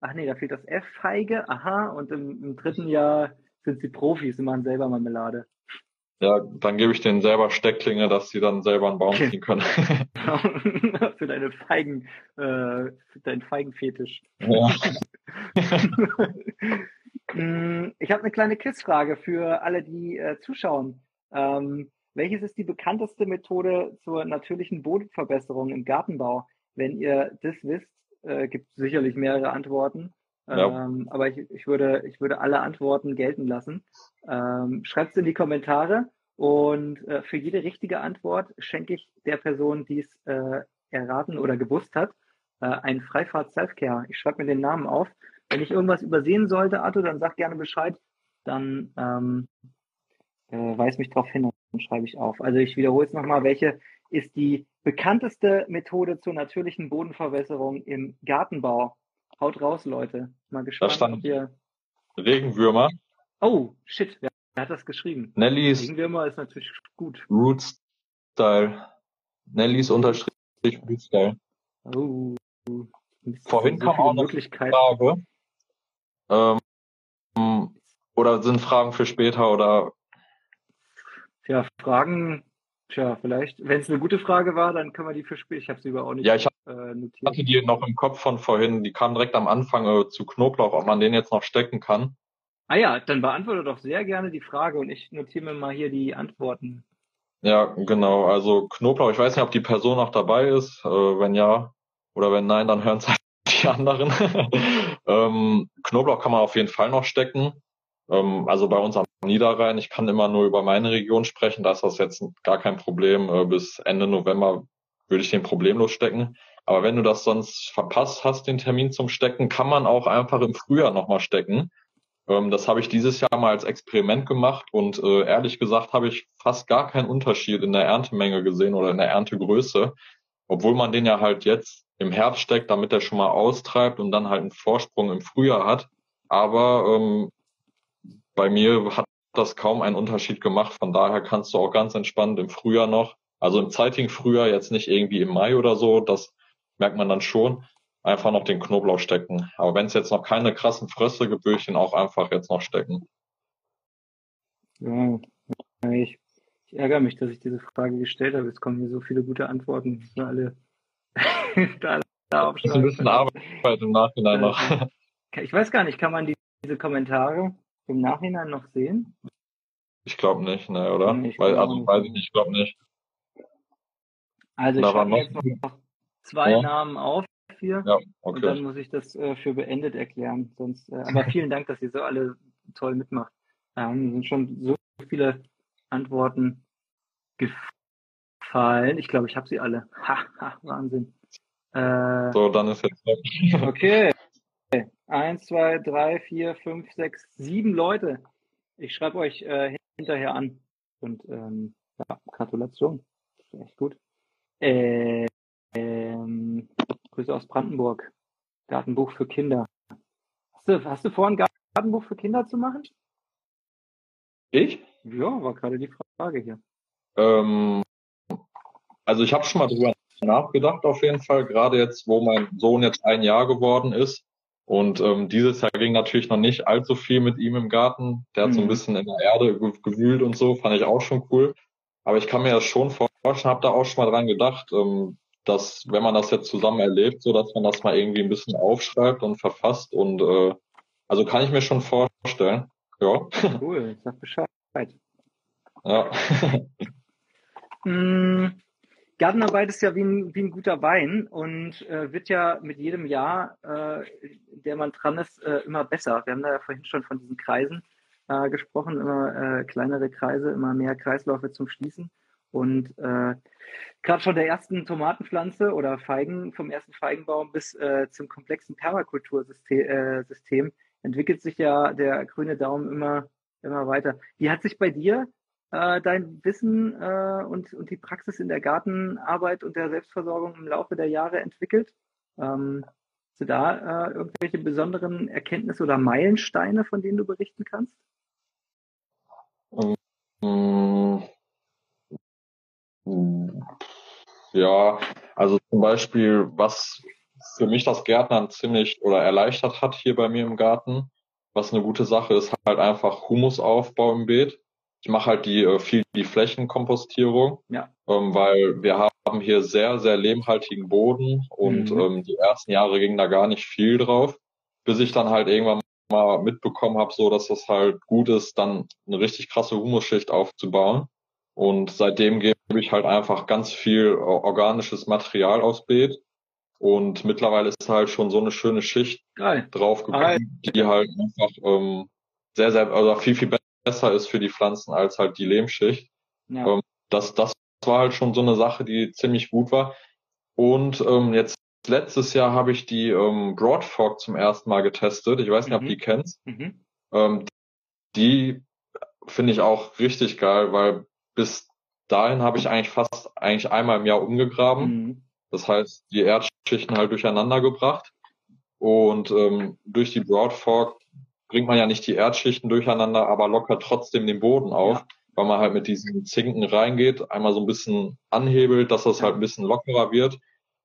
B: ach nee, da fehlt das F, Feige, aha, und im, im dritten Jahr sind sie Profis und machen selber Marmelade.
C: Ja, dann gebe ich denen selber Stecklinge, dass sie dann selber einen Baum ziehen können.
B: für deine Feigen, äh, für deinen Feigenfetisch.
C: Ja.
B: Mm, ich habe eine kleine Quizfrage für alle, die äh, zuschauen. Ähm, welches ist die bekannteste Methode zur natürlichen Bodenverbesserung im Gartenbau? Wenn ihr das wisst, äh, gibt es sicherlich mehrere Antworten. Ja. Ähm, aber ich, ich, würde, ich würde alle Antworten gelten lassen. Ähm, Schreibt es in die Kommentare und äh, für jede richtige Antwort schenke ich der Person, die es äh, erraten oder gewusst hat, äh, ein Freifahrt Selfcare. Ich schreibe mir den Namen auf. Wenn ich irgendwas übersehen sollte, Arthur, dann sag gerne Bescheid. Dann ähm, äh, weis mich darauf hin und schreibe ich auf. Also ich wiederhole es nochmal, welche ist die bekannteste Methode zur natürlichen Bodenverwässerung im Gartenbau? Haut raus, Leute. Mal gespannt,
C: da stand ob ihr... Regenwürmer.
B: Oh, shit, wer, hat das geschrieben?
C: Nellies.
B: Regenwürmer ist natürlich gut.
C: Root Style. Nellies unterstrich Root Style.
B: Oh.
C: Vorhin so kam auch noch eine Frage. Ähm, oder sind Fragen für später oder?
B: Ja, Fragen Tja, vielleicht, wenn es eine gute Frage war, dann können wir die für später. Ich habe sie über auch nicht
C: ja, ich äh, notiert. hatte die noch im Kopf von vorhin. Die kam direkt am Anfang äh, zu Knoblauch, ob man den jetzt noch stecken kann.
B: Ah ja, dann beantworte doch sehr gerne die Frage und ich notiere mir mal hier die Antworten.
C: Ja, genau. Also Knoblauch, ich weiß nicht, ob die Person noch dabei ist. Äh, wenn ja oder wenn nein, dann hören es halt die anderen. ähm, Knoblauch kann man auf jeden Fall noch stecken. Ähm, also bei uns am Niederrhein, ich kann immer nur über meine Region sprechen, da ist das jetzt gar kein Problem. Äh, bis Ende November würde ich den problemlos stecken. Aber wenn du das sonst verpasst hast, den Termin zum Stecken, kann man auch einfach im Frühjahr nochmal stecken. Ähm, das habe ich dieses Jahr mal als Experiment gemacht und äh, ehrlich gesagt habe ich fast gar keinen Unterschied in der Erntemenge gesehen oder in der Erntegröße, obwohl man den ja halt jetzt im Herbst steckt, damit er schon mal austreibt und dann halt einen Vorsprung im Frühjahr hat. Aber ähm, bei mir hat das kaum einen Unterschied gemacht. Von daher kannst du auch ganz entspannt im Frühjahr noch, also im zeitigen Frühjahr, jetzt nicht irgendwie im Mai oder so, das merkt man dann schon, einfach noch den Knoblauch stecken. Aber wenn es jetzt noch keine krassen Fröste gibt, würde ich ihn auch einfach jetzt noch stecken.
B: Ja, ich, ich ärgere mich, dass ich diese Frage gestellt habe. Es kommen hier so viele gute Antworten. Für alle
C: da, da das ist ein bisschen Arbeit im Nachhinein noch.
B: Ich weiß gar nicht, kann man die, diese Kommentare im Nachhinein noch sehen?
C: Ich glaube nicht, ne, oder? Nee, Weil, also nicht. weiß ich nicht, ich glaube nicht.
B: Also ich schreibe jetzt noch zwei ja. Namen auf hier ja, okay. und dann muss ich das äh, für beendet erklären. Sonst, äh, aber vielen Dank, dass ihr so alle toll mitmacht. Ähm, sind schon so viele Antworten gefallen. Ich glaube, ich habe sie alle. Ha, ha, Wahnsinn.
C: Äh, so, dann ist jetzt.
B: okay. Eins, zwei, drei, vier, fünf, sechs, sieben Leute. Ich schreibe euch äh, hinterher an. Und ähm, ja, Gratulation. Echt gut. Äh, ähm, Grüße aus Brandenburg. Gartenbuch für Kinder. Hast du, hast du vor, ein Gartenbuch für Kinder zu machen?
C: Ich?
B: Ja, war gerade die Frage hier.
C: Ähm, also ich habe schon mal drüber nachgedacht auf jeden Fall, gerade jetzt, wo mein Sohn jetzt ein Jahr geworden ist. Und ähm, dieses Jahr ging natürlich noch nicht allzu viel mit ihm im Garten. Der hat mhm. so ein mhm. bisschen in der Erde gewühlt und so, fand ich auch schon cool. Aber ich kann mir das schon vorstellen, habe da auch schon mal dran gedacht, ähm, dass wenn man das jetzt zusammen erlebt, so dass man das mal irgendwie ein bisschen aufschreibt und verfasst und äh, also kann ich mir schon vorstellen. Ja.
B: Cool, sag Bescheid.
C: Ja.
B: mm, Gartenarbeit ist ja wie ein, wie ein guter Wein und äh, wird ja mit jedem Jahr, äh, der man dran ist, äh, immer besser. Wir haben da ja vorhin schon von diesen Kreisen äh, gesprochen, immer äh, kleinere Kreise, immer mehr Kreisläufe zum Schließen. Und äh, gerade von der ersten Tomatenpflanze oder Feigen, vom ersten Feigenbaum bis äh, zum komplexen Permakultursystem äh, entwickelt sich ja der grüne Daumen immer, immer weiter. Wie hat sich bei dir äh, dein Wissen äh, und, und die Praxis in der Gartenarbeit und der Selbstversorgung im Laufe der Jahre entwickelt? Ähm, hast du da äh, irgendwelche besonderen Erkenntnisse oder Meilensteine, von denen du berichten kannst?
C: Ja, also zum Beispiel, was für mich das Gärtnern ziemlich oder erleichtert hat hier bei mir im Garten, was eine gute Sache ist, halt einfach Humusaufbau im Beet. Ich mache halt die äh, viel die Flächenkompostierung,
B: ja.
C: ähm, weil wir haben hier sehr, sehr lehmhaltigen Boden und mhm. ähm, die ersten Jahre ging da gar nicht viel drauf, bis ich dann halt irgendwann mal mitbekommen habe, so dass das halt gut ist, dann eine richtig krasse Humusschicht aufzubauen. Und seitdem gebe ich halt einfach ganz viel äh, organisches Material aufs Beet. Und mittlerweile ist halt schon so eine schöne Schicht
B: Geil.
C: draufgekommen, die halt einfach ähm, sehr, sehr, also viel, viel besser ist für die Pflanzen als halt die Lehmschicht. Ja. Ähm, das, das war halt schon so eine Sache, die ziemlich gut war. Und ähm, jetzt letztes Jahr habe ich die ähm, Broadfork zum ersten Mal getestet. Ich weiß nicht, mhm. ob du die kennst. Mhm. Ähm, die finde ich auch richtig geil, weil bis dahin habe ich eigentlich fast eigentlich einmal im Jahr umgegraben. Mhm. Das heißt, die Erdschichten halt durcheinander gebracht. Und ähm, durch die Broadfork bringt man ja nicht die Erdschichten durcheinander, aber lockert trotzdem den Boden auf, ja. weil man halt mit diesen Zinken reingeht, einmal so ein bisschen anhebelt, dass das halt ein bisschen lockerer wird.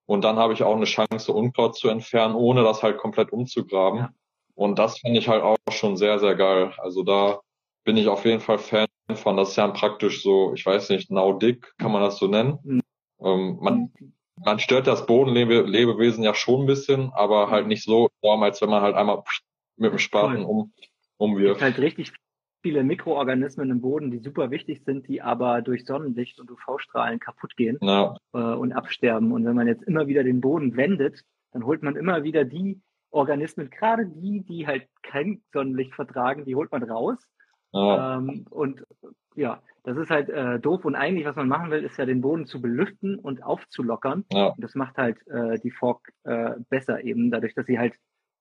C: Und dann habe ich auch eine Chance, Unkraut zu entfernen, ohne das halt komplett umzugraben. Ja. Und das finde ich halt auch schon sehr, sehr geil. Also da bin ich auf jeden Fall Fan von. Das ist ja praktisch so, ich weiß nicht, Naudik, kann man das so nennen? Mhm. Ähm, man, man stört das Bodenlebewesen ja schon ein bisschen, aber halt nicht so enorm, als wenn man halt einmal mit dem Spaten um, umwirft.
B: Es gibt halt richtig viele Mikroorganismen im Boden, die super wichtig sind, die aber durch Sonnenlicht und UV-Strahlen kaputt gehen
C: ja.
B: äh, und absterben. Und wenn man jetzt immer wieder den Boden wendet, dann holt man immer wieder die Organismen, gerade die, die halt kein Sonnenlicht vertragen, die holt man raus. Ja. Ähm, und ja, das ist halt äh, doof. Und eigentlich, was man machen will, ist ja den Boden zu belüften und aufzulockern.
C: Ja.
B: Und das macht halt äh, die Fork äh, besser eben, dadurch, dass sie halt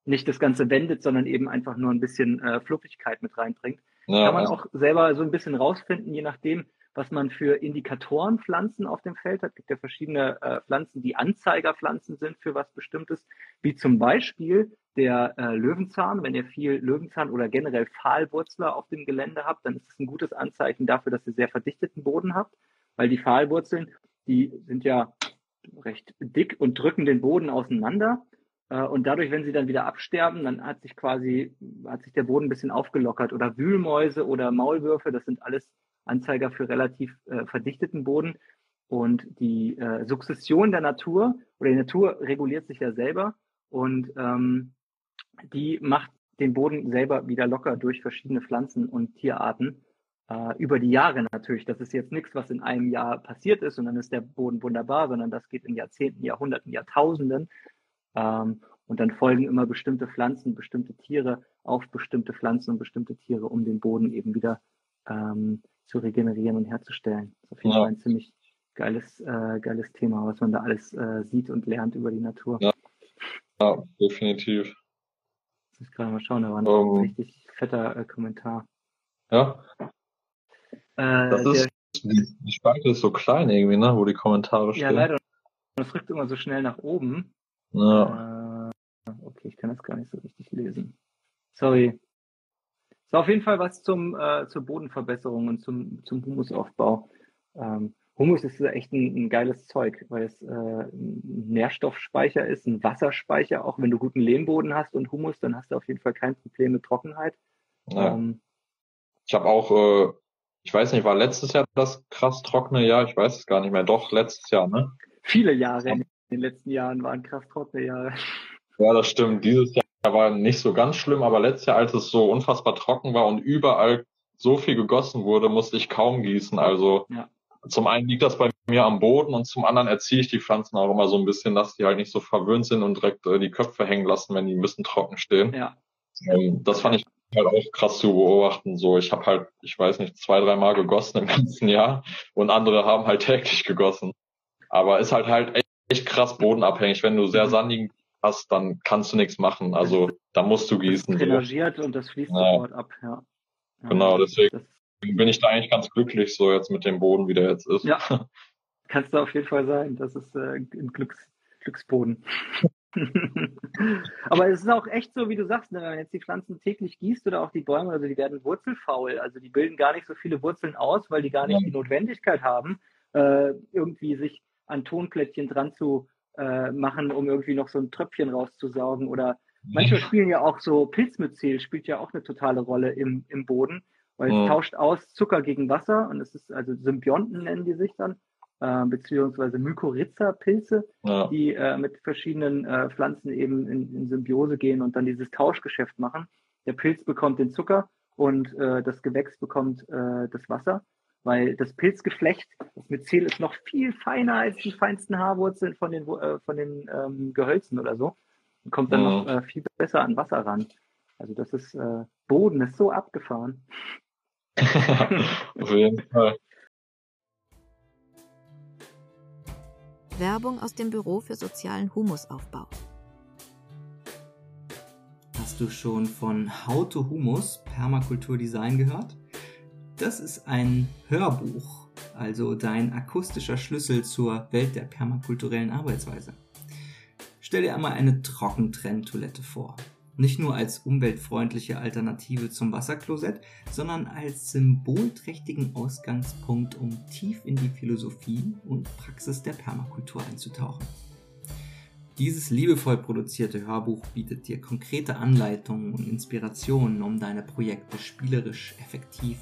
B: nicht das Ganze wendet, sondern eben einfach nur ein bisschen äh, Fluffigkeit mit reinbringt. Ja, Kann man auch selber so ein bisschen rausfinden, je nachdem, was man für Indikatoren Pflanzen auf dem Feld hat. Es gibt ja verschiedene äh, Pflanzen, die Anzeigerpflanzen sind für was Bestimmtes, wie zum Beispiel der äh, Löwenzahn. Wenn ihr viel Löwenzahn oder generell Pfahlwurzler auf dem Gelände habt, dann ist es ein gutes Anzeichen dafür, dass ihr sehr verdichteten Boden habt, weil die Pfahlwurzeln, die sind ja recht dick und drücken den Boden auseinander. Äh, und dadurch, wenn sie dann wieder absterben, dann hat sich quasi, hat sich der Boden ein bisschen aufgelockert. Oder Wühlmäuse oder Maulwürfe, das sind alles Anzeiger für relativ äh, verdichteten Boden. Und die äh, Sukzession der Natur oder die Natur reguliert sich ja selber und ähm, die macht den Boden selber wieder locker durch verschiedene Pflanzen und Tierarten äh, über die Jahre natürlich. Das ist jetzt nichts, was in einem Jahr passiert ist und dann ist der Boden wunderbar, sondern das geht in Jahrzehnten, Jahrhunderten, Jahrtausenden. Ähm, und dann folgen immer bestimmte Pflanzen, bestimmte Tiere auf bestimmte Pflanzen und bestimmte Tiere, um den Boden eben wieder ähm, zu regenerieren und herzustellen. Das ist auf jeden ja. Fall ein ziemlich geiles, äh, geiles Thema, was man da alles äh, sieht und lernt über die Natur.
C: Ja, ja definitiv.
B: Muss ich gerade mal schauen, da war ein um, ähm. richtig fetter äh, Kommentar.
C: Ja. Äh, das ist, die Spalte ist so klein irgendwie, ne, wo die Kommentare stehen.
B: Ja, leider. Das drückt immer so schnell nach oben.
C: Ja.
B: Äh, okay, ich kann das gar nicht so richtig lesen. Sorry. Ist auf jeden Fall was zum, äh, zur Bodenverbesserung und zum, zum Humusaufbau. Ähm, Humus ist echt ein, ein, geiles Zeug, weil es äh, ein Nährstoffspeicher ist, ein Wasserspeicher. Auch wenn du guten Lehmboden hast und Humus, dann hast du auf jeden Fall kein Problem mit Trockenheit.
C: Ja. Ähm, ich habe auch, äh, ich weiß nicht, war letztes Jahr das krass trockene Jahr? Ich weiß es gar nicht mehr. Doch, letztes Jahr, ne?
B: Viele Jahre in den letzten Jahren waren krass trockene Jahre.
C: Ja, das stimmt. Dieses Jahr war nicht so ganz schlimm, aber letztes Jahr, als es so unfassbar trocken war und überall so viel gegossen wurde, musste ich kaum gießen. Also ja. zum einen liegt das bei mir am Boden und zum anderen erziehe ich die Pflanzen auch immer so ein bisschen, dass die halt nicht so verwöhnt sind und direkt äh, die Köpfe hängen lassen, wenn die ein bisschen trocken stehen.
B: Ja.
C: Ähm, das fand ich halt auch krass zu beobachten. So, ich habe halt, ich weiß nicht, zwei, drei Mal gegossen im ganzen Jahr und andere haben halt täglich gegossen. Aber ist halt halt echt, krass bodenabhängig. Wenn du sehr mhm. sandigen hast, dann kannst du nichts machen. Also da musst du gießen.
B: Das drainagiert und das fließt ja. sofort ab, ja.
C: ja genau, deswegen das bin ich da eigentlich ganz glücklich so jetzt mit dem Boden, wie der jetzt ist.
B: Ja, kannst du auf jeden Fall sein. Das ist äh, ein Glücks, Glücksboden. Aber es ist auch echt so, wie du sagst, ne, wenn man jetzt die Pflanzen täglich gießt oder auch die Bäume, also die werden wurzelfaul. Also die bilden gar nicht so viele Wurzeln aus, weil die gar nicht ja. die Notwendigkeit haben, äh, irgendwie sich an Tonplättchen dran zu äh, machen, um irgendwie noch so ein Tröpfchen rauszusaugen oder manchmal spielen ja auch so Pilzmyzel spielt ja auch eine totale Rolle im, im Boden, weil es tauscht aus Zucker gegen Wasser und es ist also Symbionten nennen die sich dann, äh, beziehungsweise Mykorrhiza-Pilze, ja. die äh, mit verschiedenen äh, Pflanzen eben in, in Symbiose gehen und dann dieses Tauschgeschäft machen. Der Pilz bekommt den Zucker und äh, das Gewächs bekommt äh, das Wasser, weil das Pilzgeflecht, das Myzel ist noch viel feiner als die feinsten Haarwurzeln von den, äh, von den ähm, Gehölzen oder so und kommt dann mhm. noch äh, viel besser an Wasser ran. Also das ist, äh, Boden ist so abgefahren.
C: Auf jeden Fall.
D: Werbung aus dem Büro für sozialen Humusaufbau.
E: Hast du schon von How to Humus Permakulturdesign gehört? Das ist ein Hörbuch, also dein akustischer Schlüssel zur Welt der permakulturellen Arbeitsweise. Stell dir einmal eine Trockentrenntoilette vor. Nicht nur als umweltfreundliche Alternative zum Wasserklosett, sondern als symbolträchtigen Ausgangspunkt, um tief in die Philosophie und Praxis der Permakultur einzutauchen. Dieses liebevoll produzierte Hörbuch bietet dir konkrete Anleitungen und Inspirationen, um deine Projekte spielerisch, effektiv,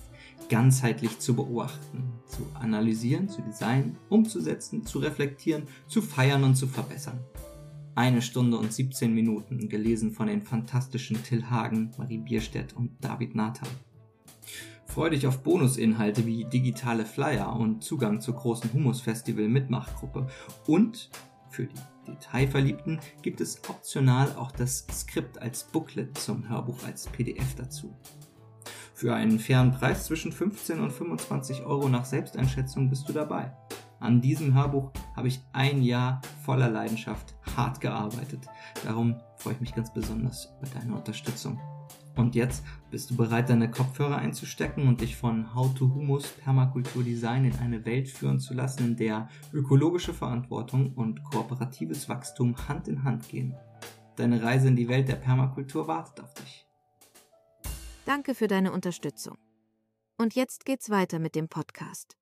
E: ganzheitlich zu beobachten, zu analysieren, zu designen, umzusetzen, zu reflektieren, zu feiern und zu verbessern. Eine Stunde und 17 Minuten, gelesen von den fantastischen Till Hagen, Marie Bierstedt und David Nathan. Freu dich auf Bonusinhalte wie digitale Flyer und Zugang zur großen Humus-Festival Mitmachgruppe. Und für die Detailverliebten gibt es optional auch das Skript als Booklet zum Hörbuch als PDF dazu. Für einen fairen Preis zwischen 15 und 25 Euro nach Selbsteinschätzung bist du dabei. An diesem Hörbuch habe ich ein Jahr voller Leidenschaft hart gearbeitet. Darum freue ich mich ganz besonders über deine Unterstützung. Und jetzt bist du bereit, deine Kopfhörer einzustecken und dich von How to Humus Permakultur Design in eine Welt führen zu lassen, in der ökologische Verantwortung und kooperatives Wachstum Hand in Hand gehen. Deine Reise in die Welt der Permakultur wartet auf dich.
D: Danke für deine Unterstützung. Und jetzt geht's weiter mit dem Podcast.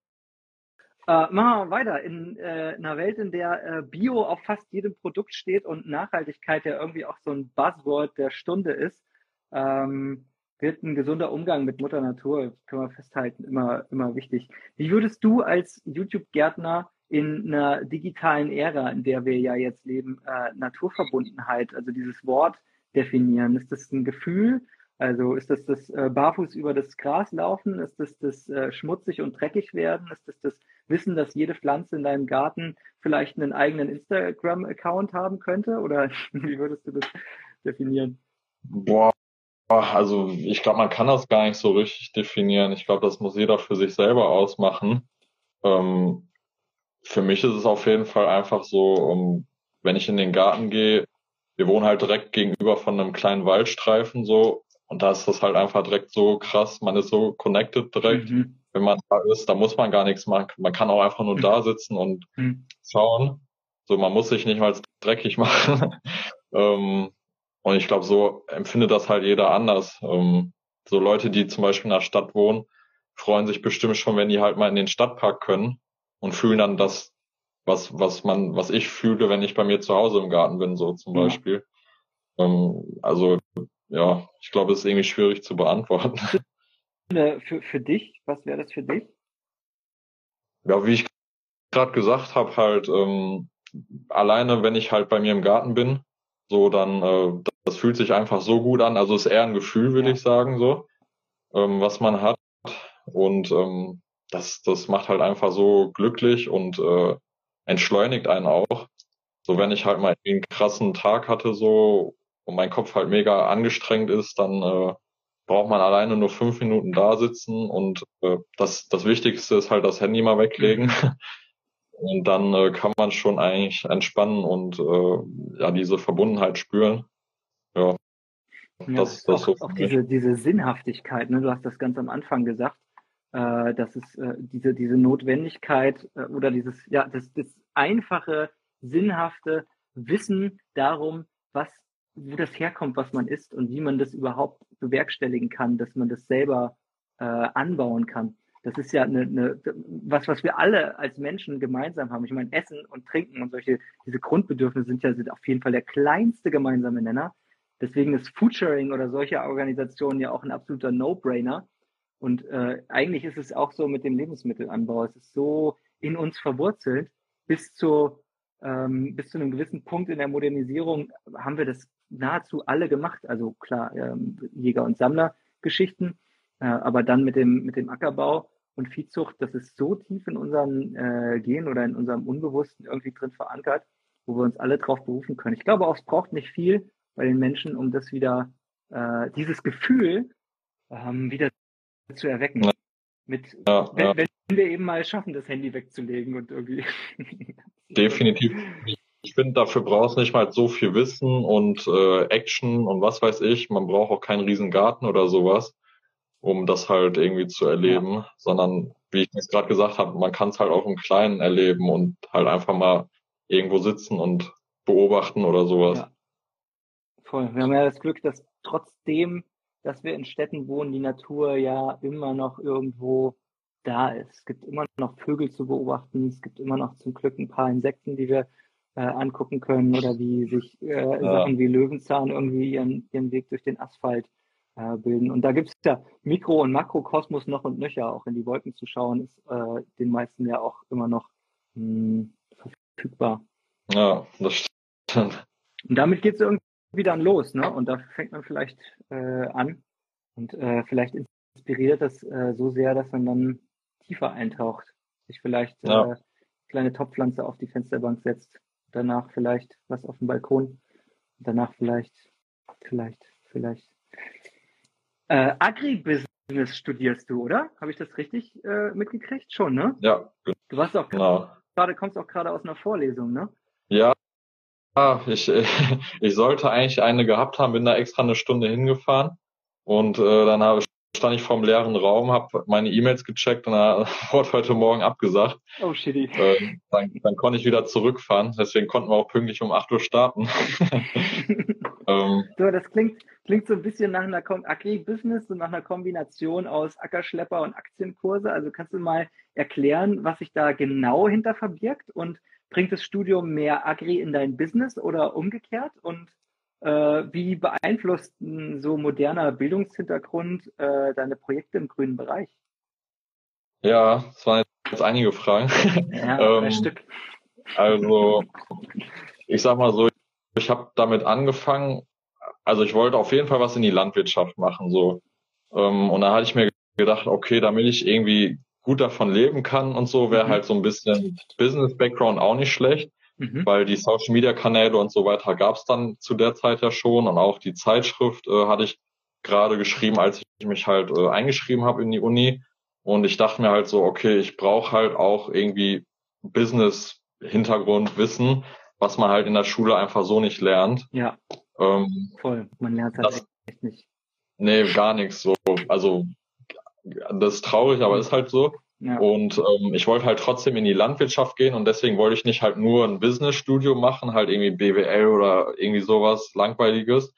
B: Äh, machen wir weiter. In äh, einer Welt, in der äh, Bio auf fast jedem Produkt steht und Nachhaltigkeit ja irgendwie auch so ein Buzzword der Stunde ist, ähm, wird ein gesunder Umgang mit Mutter Natur, können wir festhalten, immer, immer wichtig. Wie würdest du als YouTube-Gärtner in einer digitalen Ära, in der wir ja jetzt leben, äh, Naturverbundenheit, also dieses Wort definieren? Ist das ein Gefühl? Also ist das das äh, barfuß über das Gras laufen? Ist das das äh, schmutzig und dreckig werden? Ist das das Wissen, dass jede Pflanze in deinem Garten vielleicht einen eigenen Instagram-Account haben könnte? Oder wie würdest du das definieren?
C: Boah, also ich glaube, man kann das gar nicht so richtig definieren. Ich glaube, das muss jeder für sich selber ausmachen. Ähm, für mich ist es auf jeden Fall einfach so, um, wenn ich in den Garten gehe, wir wohnen halt direkt gegenüber von einem kleinen Waldstreifen so und da ist das halt einfach direkt so krass, man ist so connected direkt. Mhm. Wenn man da ist, da muss man gar nichts machen. Man kann auch einfach nur mhm. da sitzen und mhm. schauen. So, man muss sich nicht mal dreckig machen. ähm, und ich glaube, so empfindet das halt jeder anders. Ähm, so Leute, die zum Beispiel in der Stadt wohnen, freuen sich bestimmt schon, wenn die halt mal in den Stadtpark können und fühlen dann das, was, was man, was ich fühle, wenn ich bei mir zu Hause im Garten bin, so zum ja. Beispiel. Ähm, also ja, ich glaube, es ist irgendwie schwierig zu beantworten.
B: Für, für dich, was wäre das für dich?
C: Ja, wie ich gerade gesagt habe, halt ähm, alleine, wenn ich halt bei mir im Garten bin, so dann, äh, das fühlt sich einfach so gut an. Also ist eher ein Gefühl, würde ja. ich sagen, so, ähm, was man hat. Und ähm, das, das macht halt einfach so glücklich und äh, entschleunigt einen auch. So, wenn ich halt mal einen krassen Tag hatte, so und mein Kopf halt mega angestrengt ist, dann äh, braucht man alleine nur fünf Minuten da sitzen und äh, das, das Wichtigste ist halt das Handy mal weglegen. Mhm. Und dann äh, kann man schon eigentlich entspannen und äh, ja diese Verbundenheit spüren. Ja.
B: ja das, das auch, so auch diese, diese Sinnhaftigkeit, ne? du hast das ganz am Anfang gesagt, äh, dass es äh, diese, diese Notwendigkeit äh, oder dieses, ja, das, das einfache, sinnhafte Wissen darum, was wo das herkommt, was man isst und wie man das überhaupt bewerkstelligen kann, dass man das selber äh, anbauen kann. Das ist ja eine, eine, was, was wir alle als Menschen gemeinsam haben. Ich meine, Essen und Trinken und solche, diese Grundbedürfnisse sind ja sind auf jeden Fall der kleinste gemeinsame Nenner. deswegen ist Foodsharing oder solche Organisationen ja auch ein absoluter No-Brainer. Und äh, eigentlich ist es auch so mit dem Lebensmittelanbau. Es ist so in uns verwurzelt. Bis zu, ähm, bis zu einem gewissen Punkt in der Modernisierung haben wir das nahezu alle gemacht. Also klar, ähm, Jäger- und Sammlergeschichten, äh, aber dann mit dem, mit dem Ackerbau und Viehzucht, das ist so tief in unseren äh, Gen oder in unserem Unbewussten irgendwie drin verankert, wo wir uns alle drauf berufen können. Ich glaube auch, es braucht nicht viel bei den Menschen, um das wieder, äh, dieses Gefühl ähm, wieder zu erwecken. Mit,
C: Ja,
B: wenn,
C: ja.
B: wenn wir eben mal schaffen, das Handy wegzulegen und irgendwie.
C: Definitiv. Ich finde, dafür brauchst du nicht mal so viel Wissen und äh, Action und was weiß ich. Man braucht auch keinen riesen Garten oder sowas, um das halt irgendwie zu erleben, sondern wie ich es gerade gesagt habe, man kann es halt auch im Kleinen erleben und halt einfach mal irgendwo sitzen und beobachten oder sowas.
B: Ja. Voll. Wir haben ja das Glück, dass trotzdem, dass wir in Städten wohnen, die Natur ja immer noch irgendwo da ist. Es gibt immer noch Vögel zu beobachten. Es gibt immer noch zum Glück ein paar Insekten, die wir äh, angucken können oder wie sich äh, Sachen wie Löwenzahn irgendwie ihren, ihren Weg durch den Asphalt äh, bilden. Und da gibt es ja Mikro- und Makrokosmos noch und nöcher. Auch in die Wolken zu schauen, ist äh, den meisten ja auch immer noch mh, verfügbar.
C: Ja, das stimmt.
B: Und damit geht es irgendwie dann los, ne? Und da fängt man vielleicht äh, an und äh, vielleicht inspiriert das äh, so sehr, dass man dann tiefer eintaucht, sich vielleicht
C: Ja.
B: äh, kleine Topfpflanze auf die Fensterbank setzt, danach vielleicht was auf dem Balkon, danach vielleicht, vielleicht, vielleicht. Äh, Agribusiness studierst du, oder? Habe ich das richtig äh, mitgekriegt? Schon, ne?
C: Ja,
B: Du warst auch
C: genau.
B: gerade, kommst auch gerade aus einer Vorlesung, ne?
C: Ja, Ah, ich, ich sollte eigentlich eine gehabt haben, bin da extra eine Stunde hingefahren und äh, dann habe, stand ich vorm leeren Raum, habe meine E-Mails gecheckt und da wurde heute Morgen abgesagt.
B: Oh, shitty.
C: Äh, dann, dann konnte ich wieder zurückfahren, deswegen konnten wir auch pünktlich um 8 Uhr starten. ähm,
B: So, das klingt, klingt so ein bisschen nach einer Agri-Business und nach einer Kombination aus Ackerschlepper und Aktienkurse. Also kannst du mal erklären, was sich da genau hinter verbirgt und bringt das Studium mehr Agri in dein Business oder umgekehrt? Und wie beeinflusst ein so moderner Bildungshintergrund äh, deine Projekte im grünen Bereich?
C: ja, es waren jetzt einige Fragen.
B: Ja,
C: Ähm,
B: Stück.
C: Also, ich sag mal so, ich habe damit angefangen, also ich wollte auf jeden Fall was in die Landwirtschaft machen, so. Ähm, und da hatte ich mir gedacht, okay, damit ich irgendwie gut davon leben kann und so, wäre
B: Mhm.
C: halt so ein bisschen Business-Background auch nicht schlecht,
B: Mhm.
C: weil die Social-Media-Kanäle und so weiter gab es dann zu der Zeit ja schon und auch die Zeitschrift äh, hatte ich gerade geschrieben, als ich mich halt äh, eingeschrieben habe in die Uni. Und ich dachte mir halt so, okay, ich brauche halt auch irgendwie Business-Hintergrund, Wissen, was man halt in der Schule einfach so nicht lernt.
B: Ja,
C: Ähm,
B: voll. Man lernt halt
C: Das-
B: echt nicht.
C: nee, gar nichts so. Also das ist traurig, aber ist halt so. Und ähm, ich wollte halt trotzdem in die Landwirtschaft gehen und deswegen wollte ich nicht halt nur ein Business-Studium machen, halt irgendwie BWL oder irgendwie sowas Langweiliges.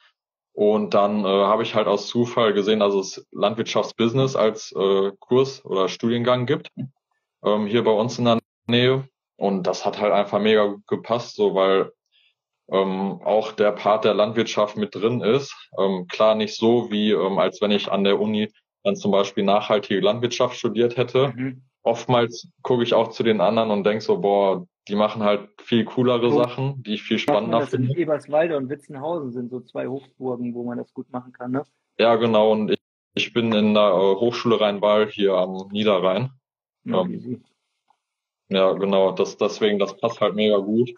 C: Und dann äh, habe ich halt aus Zufall gesehen, dass es Landwirtschaftsbusiness als äh, Kurs oder Studiengang gibt, ähm, hier bei uns in der Nähe. Und das hat halt einfach mega gut gepasst, so weil ähm, auch der Part der Landwirtschaft mit drin ist. Ähm, klar nicht so, wie ähm, als wenn ich an der Uni dann zum Beispiel nachhaltige Landwirtschaft studiert hätte.
B: Mhm.
C: Oftmals gucke ich auch zu den anderen und denke so, boah, die machen halt viel coolere
B: Oh.
C: Sachen, die ich viel
B: man
C: spannender
B: in
C: finde.
B: Eberswalde und Witzenhausen sind so zwei Hochburgen, wo man das gut machen kann, ne?
C: Ja, genau. Und ich, ich bin in der äh, Hochschule Rhein-Waal hier am Niederrhein.
B: Ja, easy.
C: Ja, genau. Das, deswegen, das passt halt mega gut.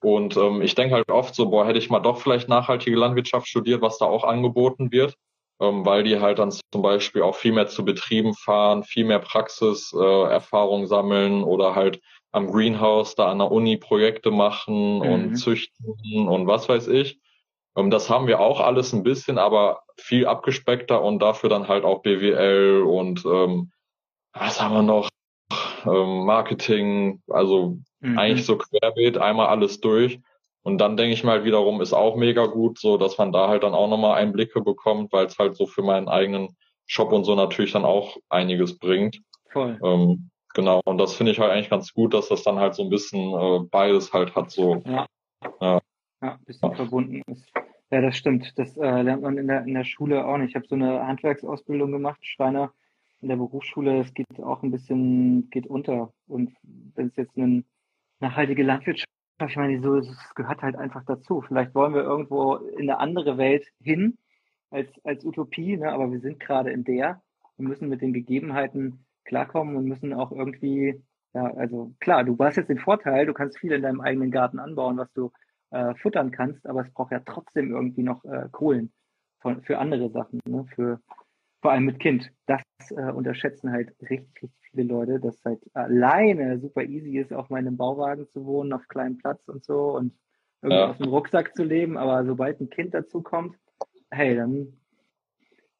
C: Und ähm, ich denke halt oft so, boah, hätte ich mal doch vielleicht nachhaltige Landwirtschaft studiert, was da auch angeboten wird, ähm, weil die halt dann zum Beispiel auch viel mehr zu Betrieben fahren, viel mehr Praxiserfahrung äh, sammeln oder halt am Greenhouse da an der Uni Projekte machen
B: Mhm.
C: und züchten und was weiß ich. Ähm, das haben wir auch alles ein bisschen, aber viel abgespeckter und dafür dann halt auch BWL und ähm, was haben wir noch? Ähm, Marketing, also
B: Mhm.
C: eigentlich so querbeet, einmal alles durch. Und dann denke ich mal wiederum, ist auch mega gut, so dass man da halt dann auch nochmal Einblicke bekommt, weil es halt so für meinen eigenen Shop und so natürlich dann auch einiges bringt.
B: Voll.
C: Ähm, genau, und das finde ich halt eigentlich ganz gut, dass das dann halt so ein bisschen äh, beides halt hat, so.
B: Ja.
C: Ja.
B: Ja, ein bisschen
C: Ja.
B: verbunden ist. Ja, das stimmt. Das äh, lernt man in der, in der Schule auch nicht. Ich habe so eine Handwerksausbildung gemacht, Schreiner in der Berufsschule. Es geht auch ein bisschen, geht unter. Und wenn es jetzt eine nachhaltige Landwirtschaft, ich meine, so, es gehört halt einfach dazu. Vielleicht wollen wir irgendwo in eine andere Welt hin als, als Utopie, ne? aber wir sind gerade in der. Wir müssen mit den Gegebenheiten klarkommen und müssen auch irgendwie, ja, also klar, du hast jetzt den Vorteil, du kannst viel in deinem eigenen Garten anbauen, was du äh, futtern kannst, aber es braucht ja trotzdem irgendwie noch äh, Kohlen von, für andere Sachen, ne? für vor allem mit Kind. Das äh, unterschätzen halt richtig, richtig viele Leute, dass halt alleine super easy ist, auf meinem Bauwagen zu wohnen, auf kleinem Platz und so und irgendwie ja. aus dem Rucksack zu leben. Aber sobald ein Kind dazu kommt, hey, dann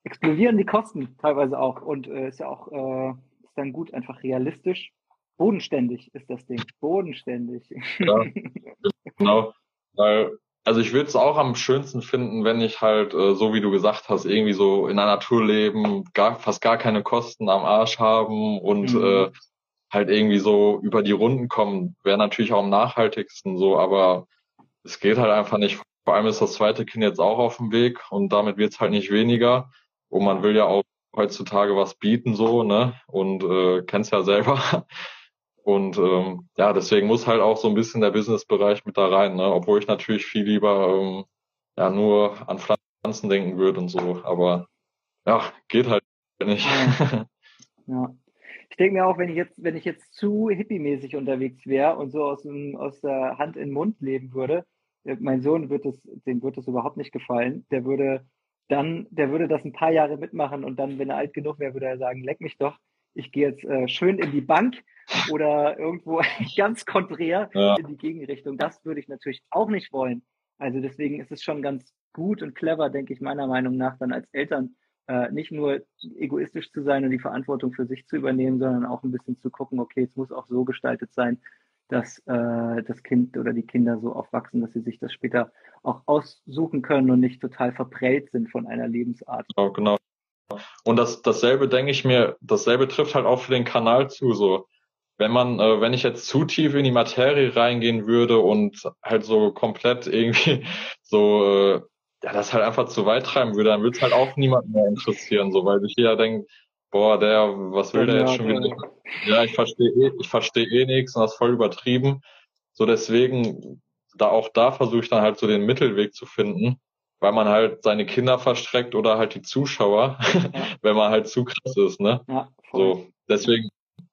B: explodieren die Kosten teilweise auch und äh, ist ja auch äh, ist dann gut, einfach realistisch. Bodenständig ist das Ding. Bodenständig. Ja,
C: genau. Weil also ich würde es auch am schönsten finden, wenn ich halt, äh, so wie du gesagt hast, irgendwie so in der Natur leben, gar, fast gar keine Kosten am Arsch haben und mhm. äh, halt irgendwie so über die Runden kommen. Wäre natürlich auch am nachhaltigsten so, aber es geht halt einfach nicht. Vor allem ist das zweite Kind jetzt auch auf dem Weg und damit wird es halt nicht weniger. Und man will ja auch heutzutage was bieten so, ne? Und äh, kennst ja selber. Und ähm, ja, deswegen muss halt auch so ein bisschen der Business-Bereich mit da rein, ne? obwohl ich natürlich viel lieber ähm, ja nur an Pflanzen denken würde und so. Aber ja, geht halt nicht.
B: Ja. Ich denke mir auch, wenn ich jetzt, wenn ich jetzt zu hippie-mäßig unterwegs wäre und so aus, dem, aus der Hand in den Mund leben würde, äh, mein Sohn wird es, dem wird es überhaupt nicht gefallen. Der würde dann, der würde das ein paar Jahre mitmachen und dann, wenn er alt genug wäre, würde er sagen, leck mich doch ich gehe jetzt äh, schön in die Bank oder irgendwo ganz konträr ja. in die Gegenrichtung. Das würde ich natürlich auch nicht wollen. Also deswegen ist es schon ganz gut und clever, denke ich meiner Meinung nach, dann als Eltern äh, nicht nur egoistisch zu sein und die Verantwortung für sich zu übernehmen, sondern auch ein bisschen zu gucken, okay, es muss auch so gestaltet sein, dass äh, das Kind oder die Kinder so aufwachsen, dass sie sich das später auch aussuchen können und nicht total verprellt sind von einer Lebensart.
C: Oh, genau. Und das, dasselbe denke ich mir, dasselbe trifft halt auch für den Kanal zu, so. Wenn man, äh, wenn ich jetzt zu tief in die Materie reingehen würde und halt so komplett irgendwie so, äh, ja, das halt einfach zu weit treiben würde, dann würde es halt auch niemanden mehr interessieren, so, weil sich jeder denkt, boah, der, was will der jetzt schon wieder? Ja, ich verstehe eh, ich verstehe eh nichts und das ist voll übertrieben. So deswegen, da auch da versuche ich dann halt so den Mittelweg zu finden weil man halt seine Kinder verstreckt oder halt die Zuschauer, ja. wenn man halt zu krass ist, ne? Ja, so, deswegen,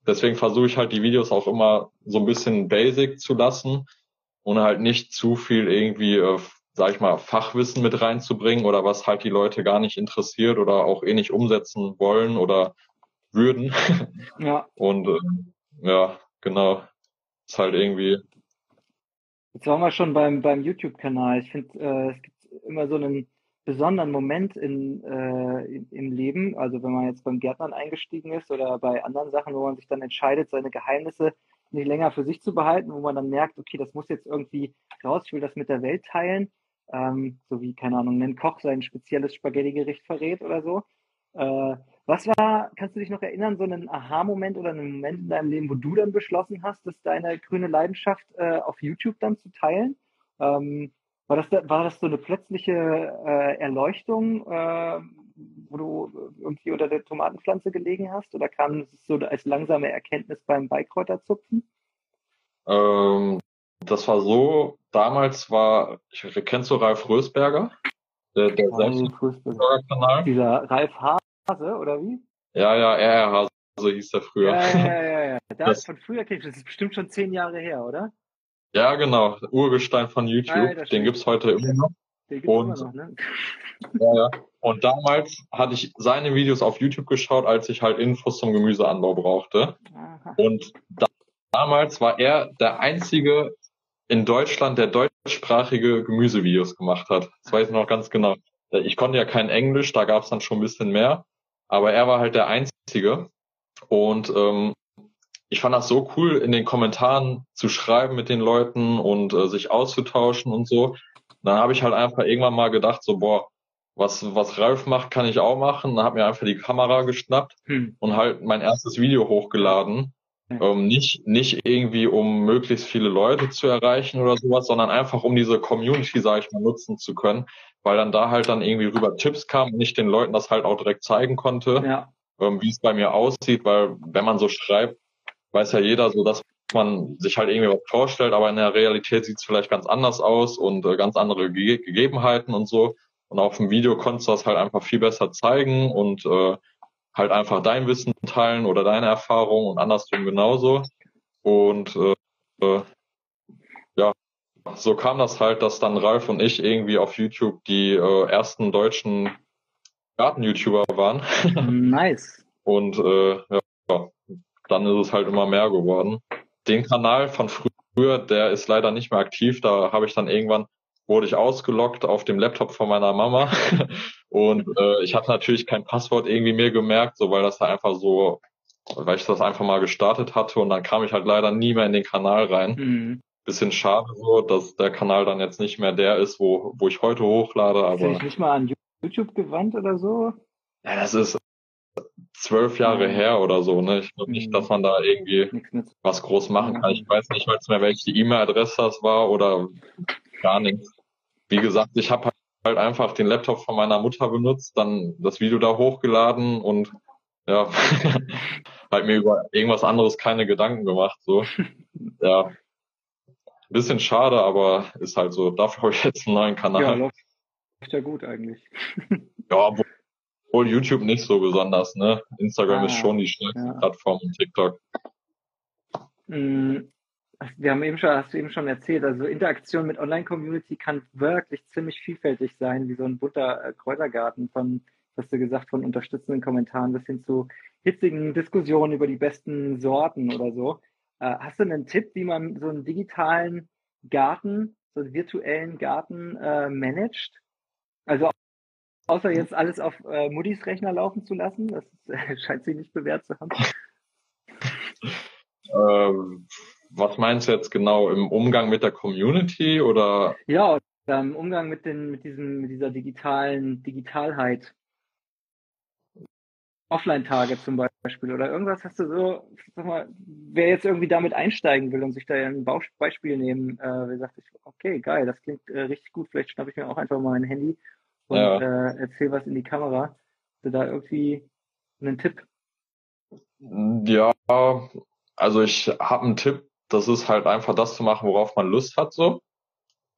C: deswegen versuche ich halt die Videos auch immer so ein bisschen basic zu lassen und halt nicht zu viel irgendwie, äh, sag ich mal, Fachwissen mit reinzubringen oder was halt die Leute gar nicht interessiert oder auch eh nicht umsetzen wollen oder würden. Ja. Und äh, ja, genau. Ist halt irgendwie.
B: Jetzt waren wir schon beim, beim YouTube-Kanal. Ich finde, äh, es gibt immer so einen besonderen Moment in, äh, im Leben, also wenn man jetzt beim Gärtnern eingestiegen ist oder bei anderen Sachen, wo man sich dann entscheidet, seine Geheimnisse nicht länger für sich zu behalten, wo man dann merkt, okay, das muss jetzt irgendwie raus, ich will das mit der Welt teilen, ähm, so wie, keine Ahnung, ein Koch sein spezielles Spaghetti-Gericht verrät oder so. Äh, was war, kannst du dich noch erinnern, so einen Aha-Moment oder einen Moment in deinem Leben, wo du dann beschlossen hast, dass deine grüne Leidenschaft äh, auf YouTube dann zu teilen? Ähm, war das, war das so eine plötzliche äh, Erleuchtung, äh, wo du irgendwie unter der Tomatenpflanze gelegen hast? Oder kam es so als langsame Erkenntnis beim Beikräuterzupfen?
C: Ähm, das war so, damals war, ich, kennst du Ralf Rösberger? Der, der
B: Rösberger-Kanal? Dieser Ralf Hase, oder wie?
C: Ja, ja, RR Hase hieß der früher.
B: Ja, ja, ja, ja. Das, von früher kenne ich das. ist bestimmt schon zehn Jahre her, oder?
C: Ja, genau. Urgestein von YouTube. Ah, den gibt's heute immer noch. Den gibt's und, immer noch, ne? ja, ja. Und damals hatte ich seine Videos auf YouTube geschaut, als ich halt Infos zum Gemüseanbau brauchte. Aha. Und da, damals war er der einzige in Deutschland, der deutschsprachige Gemüsevideos gemacht hat. Das weiß ich noch ganz genau. Ich konnte ja kein Englisch, da gab's dann schon ein bisschen mehr. Aber er war halt der Einzige. Und ähm, ich fand das so cool, in den Kommentaren zu schreiben mit den Leuten und äh, sich auszutauschen und so. Dann habe ich halt einfach irgendwann mal gedacht, so, boah, was, was Ralf macht, kann ich auch machen. Dann habe mir einfach die Kamera geschnappt hm. und halt mein erstes Video hochgeladen. Ähm, nicht, nicht irgendwie, um möglichst viele Leute zu erreichen oder sowas, sondern einfach, um diese Community, sage ich mal, nutzen zu können, weil dann da halt dann irgendwie rüber Tipps kamen und ich den Leuten das halt auch direkt zeigen konnte,
B: Ja.
C: ähm, wie es bei mir aussieht, weil wenn man so schreibt, weiß ja jeder so, dass man sich halt irgendwie was vorstellt, aber in der Realität sieht es vielleicht ganz anders aus und äh, ganz andere Ge Gegebenheiten und so. Und auf dem Video konntest du das halt einfach viel besser zeigen und äh, halt einfach dein Wissen teilen oder deine Erfahrungen und andersrum genauso. Und äh, äh, ja, so kam das halt, dass dann Ralf und ich irgendwie auf YouTube die äh, ersten deutschen Garten-YouTuber waren.
B: Nice.
C: Und äh, ja, dann ist es halt immer mehr geworden. Den Kanal von früher, der ist leider nicht mehr aktiv. Da habe ich dann irgendwann wurde ich ausgelockt auf dem Laptop von meiner Mama und äh, ich hatte natürlich kein Passwort irgendwie mir gemerkt, so weil das da einfach so, weil ich das einfach mal gestartet hatte und dann kam ich halt leider nie mehr in den Kanal rein.
B: Mhm.
C: Bisschen schade so, dass der Kanal dann jetzt nicht mehr der ist, wo wo ich heute hochlade,
B: Ist
C: aber
B: nicht mal an YouTube gewandt oder so?
C: ja, das ist zwölf Jahre
B: Mhm.
C: her oder so, ne? Ich glaube nicht,
B: Mhm.
C: dass man da irgendwie was groß machen kann. Ich weiß nicht mal mehr, welche E-Mail-Adresse das war oder gar nichts. Wie gesagt, ich habe halt einfach den Laptop von meiner Mutter benutzt, dann das Video da hochgeladen und ja, halt mir über irgendwas anderes keine Gedanken gemacht. So, ja, bisschen schade, aber ist halt so. Dafür habe ich jetzt einen neuen
B: Ja,
C: Kanal.
B: läuft ja gut eigentlich.
C: Ja, obwohl, obwohl YouTube nicht so besonders. Ne, Instagram
B: Ah,
C: ist schon die stärkste
B: ja.
C: Plattform und TikTok.
B: Mm, Wir haben eben schon, hast du eben schon erzählt, also Interaktion mit Online-Community kann wirklich ziemlich vielfältig sein, wie so ein bunter äh, Kräutergarten von, hast du gesagt, von unterstützenden Kommentaren bis hin zu hitzigen Diskussionen über die besten Sorten oder so. Äh, hast du einen Tipp, wie man so einen digitalen Garten, so einen virtuellen Garten äh, managt? Also außer jetzt alles auf äh, Muddis Rechner laufen zu lassen, das äh, scheint sie nicht bewährt zu haben.
C: Ähm, was meinst du jetzt genau im Umgang mit der Community oder?
B: Ja, ähm, Umgang mit den, mit diesem, mit dieser digitalen Digitalheit. Offline-Tage zum Beispiel oder irgendwas hast du so, sag mal, wer jetzt irgendwie damit einsteigen will und sich da ein Beispiel nehmen, äh, wer sagt, sich, okay, geil, das klingt äh, richtig gut, vielleicht schnappe ich mir auch einfach mal mein Handy und
C: Ja.
B: äh, erzähl was in die Kamera. Hast du da irgendwie einen Tipp?
C: Ja, also ich habe einen Tipp, das ist halt einfach das zu machen, worauf man Lust hat, so.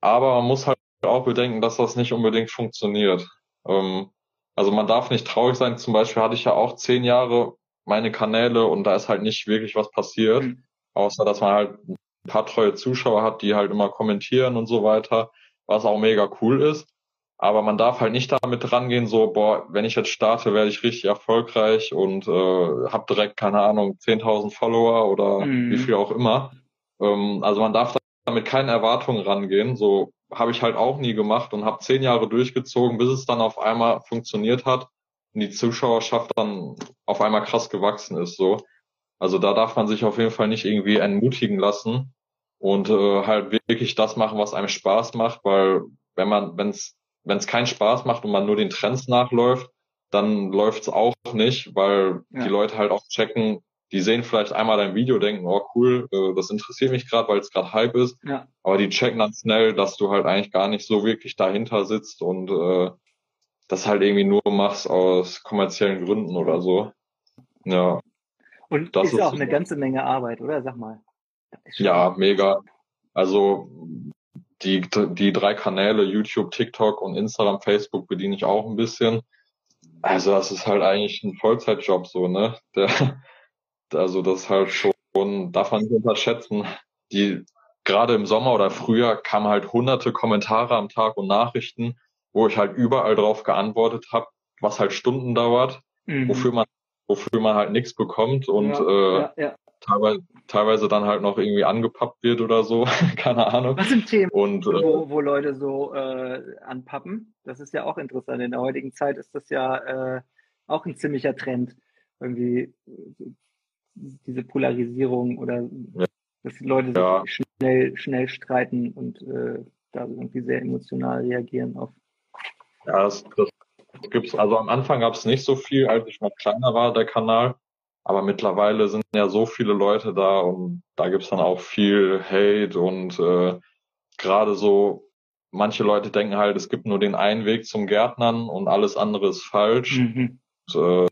C: Aber man muss halt auch bedenken, dass das nicht unbedingt funktioniert. Ähm, also man darf nicht traurig sein. Zum Beispiel hatte ich ja auch zehn Jahre meine Kanäle und da ist halt nicht wirklich was passiert,
B: Mhm.
C: außer dass man halt ein paar treue Zuschauer hat, die halt immer kommentieren und so weiter, was auch mega cool ist. Aber man darf halt nicht damit rangehen, so, boah, wenn ich jetzt starte, werde ich richtig erfolgreich und äh, habe direkt, keine Ahnung, 10.000 Follower oder
B: Mhm.
C: wie viel auch immer. Ähm, also man darf damit keine Erwartungen rangehen. So habe ich halt auch nie gemacht und habe zehn Jahre durchgezogen, bis es dann auf einmal funktioniert hat und die Zuschauerschaft dann auf einmal krass gewachsen ist. So, also da darf man sich auf jeden Fall nicht irgendwie entmutigen lassen und äh, halt wirklich das machen, was einem Spaß macht, weil wenn man, wenn es wenn es keinen Spaß macht und man nur den Trends nachläuft, dann läuft's auch nicht, weil
B: Ja.
C: die Leute halt auch checken, die sehen vielleicht einmal dein Video, denken, oh cool, äh, das interessiert mich gerade, weil es gerade Hype ist,
B: Ja.
C: aber die checken dann schnell, dass du halt eigentlich gar nicht so wirklich dahinter sitzt und äh, das halt irgendwie nur machst aus kommerziellen Gründen oder so. Ja,
B: Und
C: Das
B: ist
C: ist
B: auch eine ganze Menge Arbeit, oder? Sag mal.
C: Ja, mega. Also die, die drei Kanäle, YouTube, TikTok und Instagram, Facebook bediene ich auch ein bisschen. Also das ist halt eigentlich ein Vollzeitjob so, ne? Der, also das ist halt schon, darf man nicht unterschätzen. Die, gerade im Sommer oder Frühjahr kamen halt hunderte Kommentare am Tag und Nachrichten, wo ich halt überall drauf geantwortet habe, was halt Stunden dauert,
B: Mhm.
C: wofür man, wofür man halt nichts bekommt und
B: ja,
C: äh,
B: ja, ja.
C: Teilweise, teilweise dann halt noch irgendwie angepappt wird oder so, keine Ahnung.
B: Was sind Themen?
C: Und äh,
B: wo, wo Leute so äh, anpappen. Das ist ja auch interessant. In der heutigen Zeit ist das ja äh, auch ein ziemlicher Trend. Irgendwie äh, diese Polarisierung oder
C: Ja.
B: dass die Leute sich
C: Ja.
B: schnell, schnell streiten und äh, da irgendwie sehr emotional reagieren auf.
C: ja, das, das gibt's, also am Anfang gab's nicht so viel, als ich noch kleiner war, der Kanal. Aber mittlerweile sind ja so viele Leute da und da gibt's dann auch viel Hate und äh, gerade so, manche Leute denken halt, es gibt nur den einen Weg zum Gärtnern und alles andere ist falsch. Mhm. Und, äh,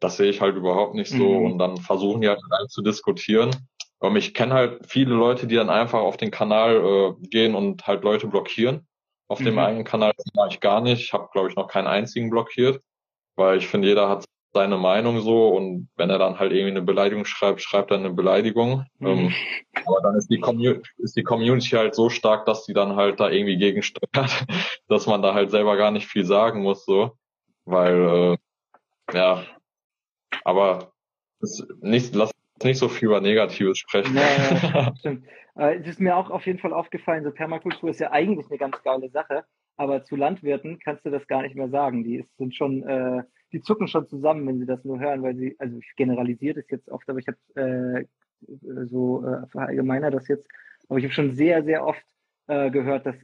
C: das sehe ich halt überhaupt nicht so mhm. und dann versuchen die halt rein zu diskutieren. Und ich kenne halt viele Leute, die dann einfach auf den Kanal äh, gehen und halt Leute blockieren. Auf mhm. dem eigenen Kanal mache ich gar nicht. Ich habe, glaube ich, noch keinen einzigen blockiert, weil ich finde, jeder hat seine Meinung so und wenn er dann halt irgendwie eine Beleidigung schreibt, schreibt er eine Beleidigung. Mhm. Ähm, aber dann ist die, ist die Community halt so stark, dass die dann halt da irgendwie gegensteuert, dass man da halt selber gar nicht viel sagen muss, so. Weil, äh, ja, aber ist nicht, lass nicht so viel über Negatives sprechen.
B: Ja, stimmt. Äh, es ist mir auch auf jeden Fall aufgefallen, so Permakultur ist ja eigentlich eine ganz geile Sache, aber zu Landwirten kannst du das gar nicht mehr sagen. Die sind schon äh, die zucken schon zusammen, wenn sie das nur hören, weil sie, also ich generalisiere das jetzt oft, aber ich habe äh, so äh, verallgemeiner das jetzt, aber ich habe schon sehr, sehr oft äh, gehört, dass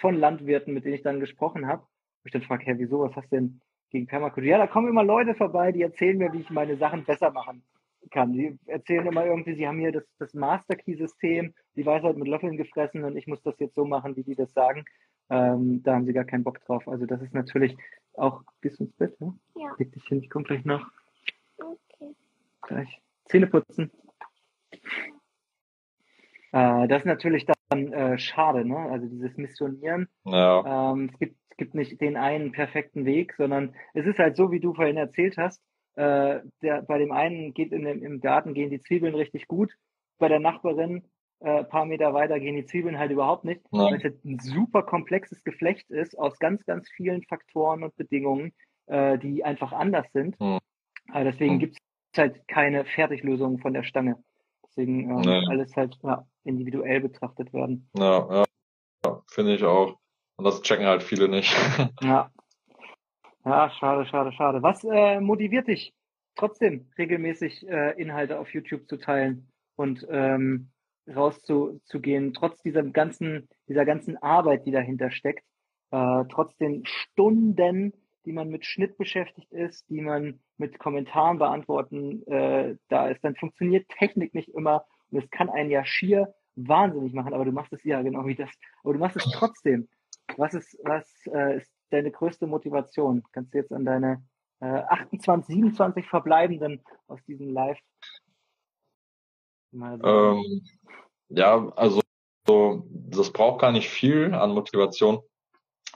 B: von Landwirten, mit denen ich dann gesprochen habe, ich dann frage, hey, wieso, was hast du denn gegen Permakultur? Ja, da kommen immer Leute vorbei, die erzählen mir, wie ich meine Sachen besser machen kann. Die erzählen immer irgendwie, sie haben hier das, das Master Key System, die Weisheit mit Löffeln gefressen und ich muss das jetzt so machen, wie die das sagen. Ähm, da haben sie gar keinen Bock drauf. Also das ist natürlich auch, gehst du ins Bett, ne? Ja. Leg dich hin, ich komme gleich nach. Okay. Gleich. Zähne putzen. Äh, das ist natürlich dann äh, schade, ne? Also dieses Missionieren. Ja. Ähm, es, gibt, es gibt nicht den einen perfekten Weg, sondern es ist halt so, wie du vorhin erzählt hast. Äh, der, bei dem einen geht in dem, im Garten gehen die Zwiebeln richtig gut. Bei der Nachbarin äh, paar Meter weiter gehen die Zwiebeln halt überhaupt nicht, ja. weil es halt ein super komplexes Geflecht ist aus ganz, ganz vielen Faktoren und Bedingungen, äh, die einfach anders sind. Ja. Äh, deswegen ja. gibt es halt keine Fertiglösungen von der Stange. Deswegen äh, nee. alles halt ja, individuell betrachtet werden.
C: Ja, ja. ja finde ich auch. Und das checken halt viele nicht.
B: ja. Ja, schade, schade, schade. Was äh, motiviert dich trotzdem regelmäßig äh, Inhalte auf YouTube zu teilen und ähm, rauszugehen, trotz dieser ganzen, dieser ganzen Arbeit, die dahinter steckt, äh, trotz den Stunden, die man mit Schnitt beschäftigt ist, die man mit Kommentaren beantworten äh, da ist, dann funktioniert Technik nicht immer und es kann einen ja schier wahnsinnig machen, aber du machst es ja genau wie das, aber du machst es trotzdem. Was ist, was äh, ist deine größte Motivation? Kannst du jetzt an deine äh, 28, 27 verbleibenden aus diesem Live
C: ähm, ja, also so, das braucht gar nicht viel an Motivation.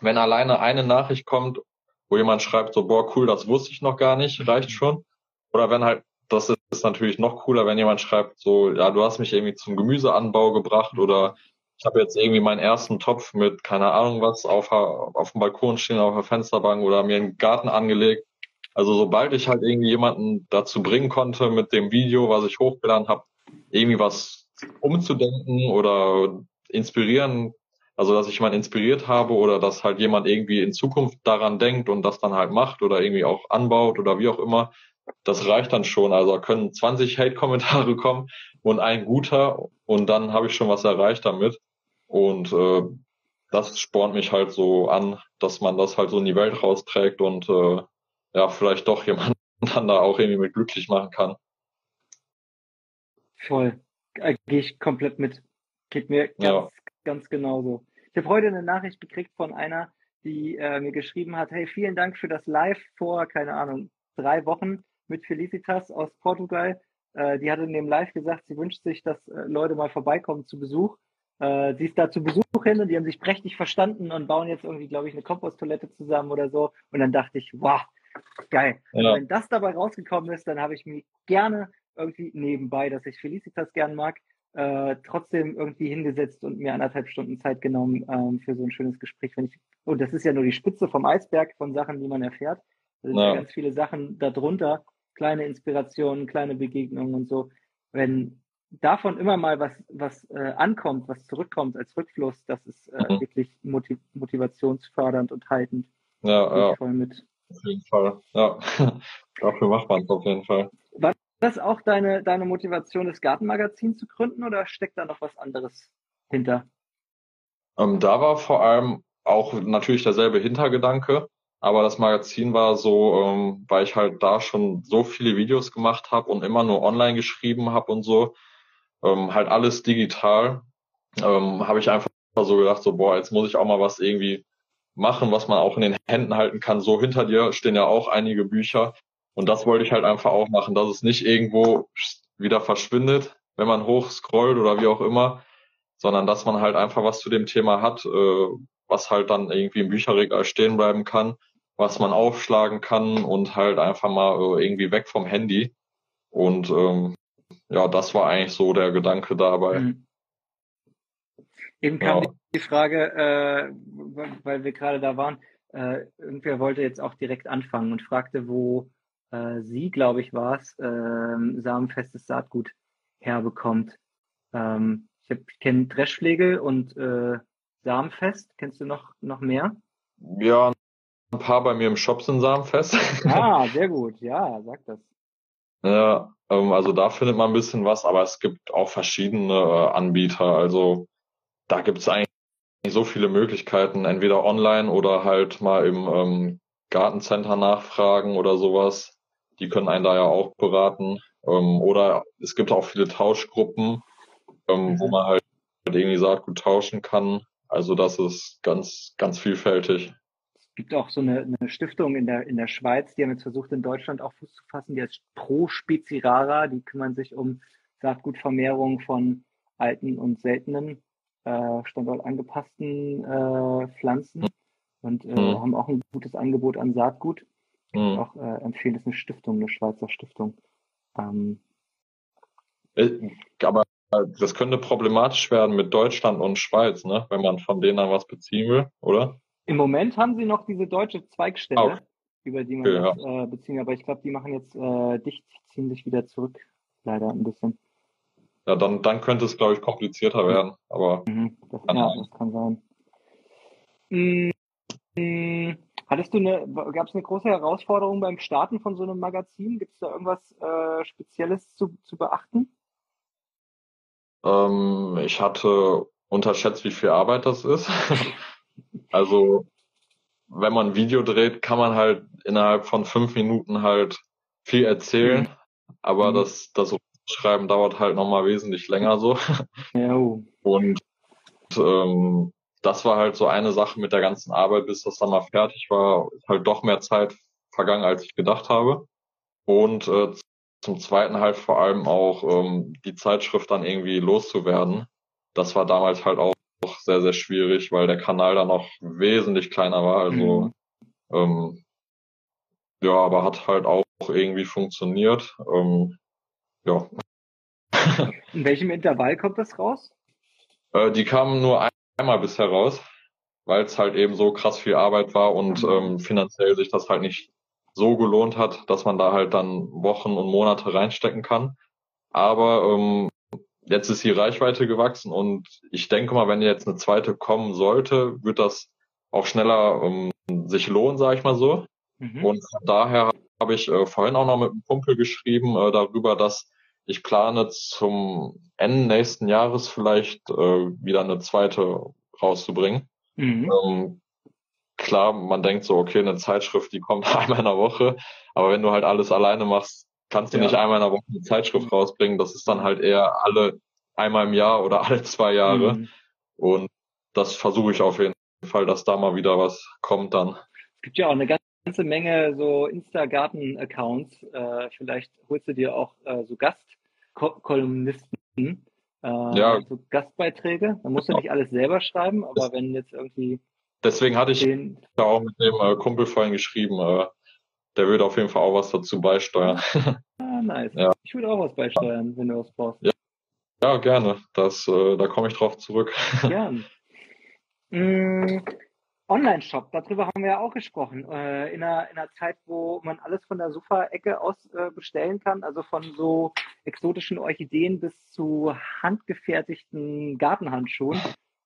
C: Wenn alleine eine Nachricht kommt, wo jemand schreibt so, boah, cool, das wusste ich noch gar nicht, reicht schon. Oder wenn halt, das ist natürlich noch cooler, wenn jemand schreibt so, ja, du hast mich irgendwie zum Gemüseanbau gebracht oder ich habe jetzt irgendwie meinen ersten Topf mit, keine Ahnung was, auf, auf dem Balkon stehen, auf der Fensterbank oder mir einen Garten angelegt. Also sobald ich halt irgendwie jemanden dazu bringen konnte mit dem Video, was ich hochgeladen habe, irgendwie was umzudenken oder inspirieren, also dass ich jemanden inspiriert habe oder dass halt jemand irgendwie in Zukunft daran denkt und das dann halt macht oder irgendwie auch anbaut oder wie auch immer, das reicht dann schon. Also können 20 Hate-Kommentare kommen und ein guter und dann habe ich schon was erreicht damit. Und äh, das spornt mich halt so an, dass man das halt so in die Welt rausträgt und äh, ja, vielleicht doch jemanden dann da auch irgendwie mit glücklich machen kann.
B: Voll. Äh, Gehe ich komplett mit. Geht mir ganz, ja. ganz genauso. Ich habe heute eine Nachricht gekriegt von einer, die äh, mir geschrieben hat, hey, vielen Dank für das Live vor, keine Ahnung, drei Wochen mit Felicitas aus Portugal. Äh, die hat in dem Live gesagt, sie wünscht sich, dass äh, Leute mal vorbeikommen zu Besuch. Äh, sie ist da zu Besuch hin und die haben sich prächtig verstanden und bauen jetzt irgendwie, glaube ich, eine Komposttoilette zusammen oder so. Und dann dachte ich, wow, geil. Ja. Wenn das dabei rausgekommen ist, dann habe ich mich gerne irgendwie nebenbei, dass ich Felicitas gern mag, äh, trotzdem irgendwie hingesetzt und mir anderthalb Stunden Zeit genommen ähm, für so ein schönes Gespräch. Wenn ich, und das ist ja nur die Spitze vom Eisberg von Sachen, die man erfährt. Da sind ja. ganz viele Sachen darunter, kleine Inspirationen, kleine Begegnungen und so. Wenn davon immer mal was, was äh, ankommt, was zurückkommt als Rückfluss, das ist äh, mhm. wirklich motiv motivationsfördernd und haltend.
C: Ja, ja. Voll mit. Auf jeden Fall. Ja, dafür macht man es auf jeden Fall.
B: Das auch deine, deine Motivation, das Gartenmagazin zu gründen oder steckt da noch was anderes hinter?
C: Ähm, da war vor allem auch natürlich derselbe Hintergedanke. Aber das Magazin war so, ähm, weil ich halt da schon so viele Videos gemacht habe und immer nur online geschrieben habe und so, ähm, halt alles digital, ähm, habe ich einfach so gedacht, so boah, jetzt muss ich auch mal was irgendwie machen, was man auch in den Händen halten kann. So hinter dir stehen ja auch einige Bücher und das wollte ich halt einfach auch machen, dass es nicht irgendwo wieder verschwindet, wenn man hoch scrollt oder wie auch immer, sondern dass man halt einfach was zu dem Thema hat, äh, was halt dann irgendwie im Bücherregal stehen bleiben kann, was man aufschlagen kann und halt einfach mal äh, irgendwie weg vom Handy. Und ähm, ja, das war eigentlich so der Gedanke dabei. Mhm.
B: Eben kam ja. die Frage, äh, weil wir gerade da waren, äh, irgendwer wollte jetzt auch direkt anfangen und fragte, wo äh, sie, glaube ich, war es, äh, samenfestes Saatgut herbekommt. Ähm, ich, ich kenne Dreschflegel und äh, Samenfest. Kennst du noch, noch mehr?
C: Ja, ein paar bei mir im Shop sind Samenfest.
B: Ah, sehr gut. Ja, sag das.
C: Ja, ähm, also da findet man ein bisschen was, aber es gibt auch verschiedene äh, Anbieter. Also da gibt es eigentlich so viele Möglichkeiten, entweder online oder halt mal im ähm, Gartencenter nachfragen oder sowas. Die können einen da ja auch beraten. Ähm, oder es gibt auch viele Tauschgruppen, ähm, mhm. wo man halt irgendwie Saatgut tauschen kann. Also das ist ganz, ganz vielfältig.
B: Es gibt auch so eine, eine Stiftung in der, in der Schweiz, die haben jetzt versucht, in Deutschland auch Fuß zu fassen, die heißt Pro Spezirara. Die kümmern sich um Saatgutvermehrung von alten und seltenen, äh, standortangepassten äh, Pflanzen und äh, mhm. haben auch ein gutes Angebot an Saatgut. Mhm. Auch äh, empfehle es eine Stiftung, eine Schweizer Stiftung. Ähm,
C: äh, aber das könnte problematisch werden mit Deutschland und Schweiz, ne? wenn man von denen dann was beziehen will, oder?
B: Im Moment haben sie noch diese deutsche Zweigstelle, Auch. über die man okay, ja. äh, beziehen, aber ich glaube, die machen jetzt äh, dicht, ziehen sich wieder zurück, leider ein bisschen.
C: Ja, dann, dann könnte es, glaube ich, komplizierter werden, aber.
B: Mhm, das, ja, das kann sein. Mhm. Hattest du eine, gab es eine große Herausforderung beim Starten von so einem Magazin? Gibt es da irgendwas äh, Spezielles zu, zu beachten?
C: Ähm, ich hatte unterschätzt, wie viel Arbeit das ist. also, wenn man ein Video dreht, kann man halt innerhalb von fünf Minuten halt viel erzählen, mhm. aber mhm. das, das Schreiben dauert halt nochmal wesentlich länger so. Ja. Und ähm, das war halt so eine Sache mit der ganzen Arbeit, bis das dann mal fertig war, ist halt doch mehr Zeit vergangen, als ich gedacht habe. Und äh, zum Zweiten halt vor allem auch ähm, die Zeitschrift dann irgendwie loszuwerden. Das war damals halt auch sehr, sehr schwierig, weil der Kanal dann noch wesentlich kleiner war. Also mhm. ähm, ja, aber hat halt auch irgendwie funktioniert. Ähm, ja.
B: In welchem Intervall kommt das raus?
C: Äh, die kamen nur ein einmal bisher raus, weil es halt eben so krass viel Arbeit war und mhm. ähm, finanziell sich das halt nicht so gelohnt hat, dass man da halt dann Wochen und Monate reinstecken kann. Aber ähm, jetzt ist die Reichweite gewachsen und ich denke mal, wenn jetzt eine zweite kommen sollte, wird das auch schneller ähm, sich lohnen, sage ich mal so. Mhm. Und von daher habe ich äh, vorhin auch noch mit einem Kumpel geschrieben äh, darüber, dass ich plane zum Ende nächsten Jahres vielleicht äh, wieder eine zweite rauszubringen. Mhm. Ähm, klar, man denkt so, okay, eine Zeitschrift, die kommt einmal in der Woche, aber wenn du halt alles alleine machst, kannst du ja. nicht einmal in der Woche eine Zeitschrift rausbringen. Das ist dann halt eher alle einmal im Jahr oder alle zwei Jahre. Mhm. Und das versuche ich auf jeden Fall, dass da mal wieder was kommt dann.
B: Es gibt ja auch eine ganze Menge so Insta-Garten-Accounts. Äh, vielleicht holst du dir auch äh, so Gast Kolumnisten, äh, ja. so Gastbeiträge. Man muss ja nicht alles selber schreiben, aber wenn jetzt irgendwie.
C: Deswegen hatte ich den, ja auch mit dem äh, Kumpel vorhin geschrieben, äh, der würde auf jeden Fall auch was dazu beisteuern.
B: Ah, nice. Ja. Ich würde auch was beisteuern, wenn du was brauchst.
C: Ja, ja gerne. Das, äh, da komme ich drauf zurück.
B: Gern. Mm, Online-Shop, darüber haben wir ja auch gesprochen. Äh, in, einer, in einer Zeit, wo man alles von der Sofa-Ecke aus äh, bestellen kann, also von so exotischen Orchideen bis zu handgefertigten Gartenhandschuhen.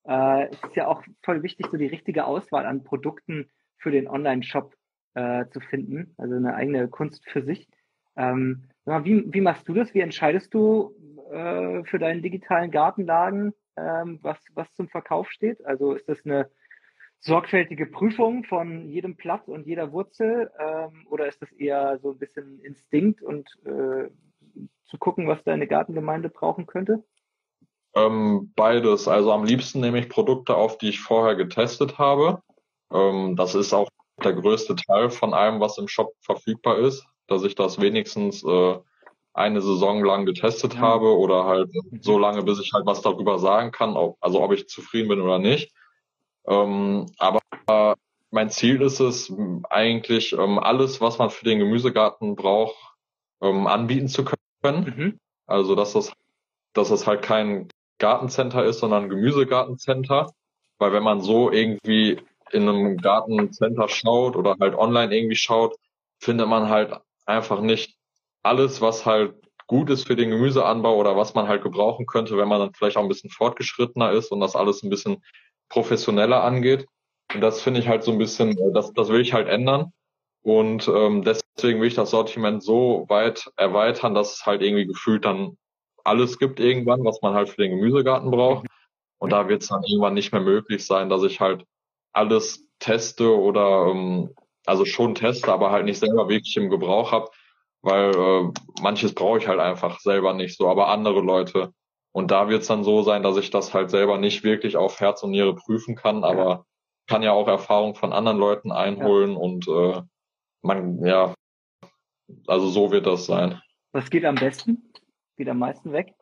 B: Äh, es ja auch voll wichtig, so die richtige Auswahl an Produkten für den Online-Shop äh, zu finden. Also eine eigene Kunst für sich. Ähm, wie, wie machst du das? Wie entscheidest du äh, für deinen digitalen Gartenlagen, ähm, was, was zum Verkauf steht? Also ist das eine sorgfältige Prüfung von jedem Blatt und jeder Wurzel? Ähm, oder ist das eher so ein bisschen Instinkt und äh, zu gucken, was deine Gartengemeinde brauchen könnte?
C: Ähm, beides. Also am liebsten nehme ich Produkte auf, die ich vorher getestet habe. Ähm, das ist auch der größte Teil von allem, was im Shop verfügbar ist, dass ich das wenigstens äh, eine Saison lang getestet ja. habe oder halt mhm. so lange, bis ich halt was darüber sagen kann, ob, also ob ich zufrieden bin oder nicht. Ähm, aber äh, mein Ziel ist es eigentlich, ähm, alles, was man für den Gemüsegarten braucht, ähm, anbieten zu können. Mhm. Also dass das, dass das halt kein Gartencenter ist, sondern ein Gemüsegartencenter. Weil wenn man so irgendwie in einem Gartencenter schaut oder halt online irgendwie schaut, findet man halt einfach nicht alles, was halt gut ist für den Gemüseanbau oder was man halt gebrauchen könnte, wenn man dann vielleicht auch ein bisschen fortgeschrittener ist und das alles ein bisschen professioneller angeht. Und das finde ich halt so ein bisschen, äh, das, das will ich halt ändern. Und ähm, deswegen will ich das Sortiment so weit erweitern, dass es halt irgendwie gefühlt dann alles gibt irgendwann, was man halt für den Gemüsegarten braucht. Und da wird es dann irgendwann nicht mehr möglich sein, dass ich halt alles teste oder ähm, also schon teste, aber halt nicht selber wirklich im Gebrauch habe, weil äh, manches brauche ich halt einfach selber nicht so, aber andere Leute. Und da wird es dann so sein, dass ich das halt selber nicht wirklich auf Herz und Niere prüfen kann, aber kann ja auch Erfahrung von anderen Leuten einholen ja. und äh, man, ja, also so wird das sein.
B: Was geht am besten? Geht am meisten weg?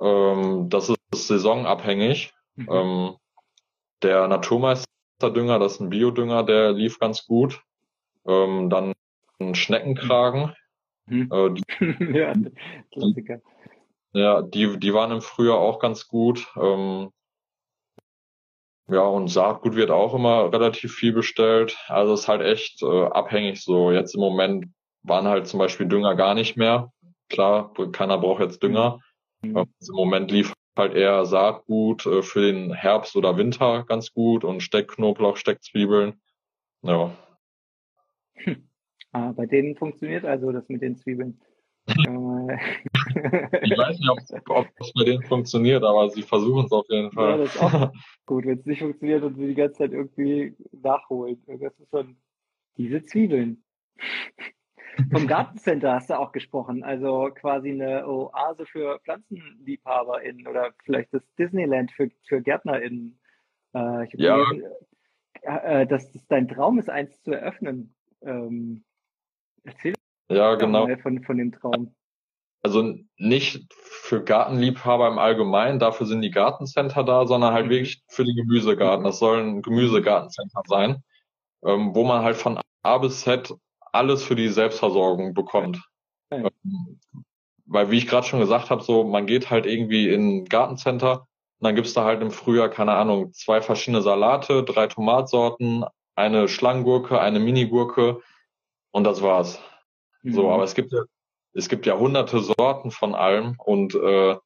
C: Ähm, das ist saisonabhängig. Mhm. Ähm, der Naturmeisterdünger, das ist ein Biodünger, der lief ganz gut. Ähm, dann ein Schneckenkragen.
B: Mhm. Äh, die, ja, Klassiker.
C: Ja, die, die waren im Frühjahr auch ganz gut. Ähm, ja, und Saatgut wird auch immer relativ viel bestellt. Also ist halt echt äh, abhängig so. Jetzt im Moment waren halt zum Beispiel Dünger gar nicht mehr. Klar, keiner braucht jetzt Dünger. Mhm. Ähm, Im Moment lief halt eher Saatgut äh, für den Herbst oder Winter ganz gut und Steckknoblauch, Steckzwiebeln. Ja.
B: Hm. Ah, bei denen funktioniert also das mit den Zwiebeln.
C: Ich weiß nicht, ob es bei denen funktioniert, aber sie versuchen es auf jeden Fall.
B: Ja, das ist auch gut, wenn es nicht funktioniert und sie die ganze Zeit irgendwie nachholen. Das ist schon diese Zwiebeln. Vom Gartencenter hast du auch gesprochen, also quasi eine Oase für PflanzenliebhaberInnen oder vielleicht das Disneyland für, für GärtnerInnen. Äh, ich ja. Gelesen, äh, dass das dein Traum ist, eins zu eröffnen. Ähm, erzähl
C: ja, genau.
B: von, von dem Traum.
C: Also nicht für Gartenliebhaber im Allgemeinen, dafür sind die Gartencenter da, sondern halt mhm. wirklich für den Gemüsegarten. Das soll ein Gemüsegartencenter sein, ähm, wo man halt von A bis Z alles für die Selbstversorgung bekommt. Okay. Ähm, weil, wie ich gerade schon gesagt habe, so man geht halt irgendwie in ein Gartencenter und dann gibt's da halt im Frühjahr, keine Ahnung, zwei verschiedene Salate, drei Tomatsorten, eine Schlangengurke, eine Minigurke und das war's. Mhm. So, aber es gibt ja, es gibt ja hunderte Sorten von allem und äh,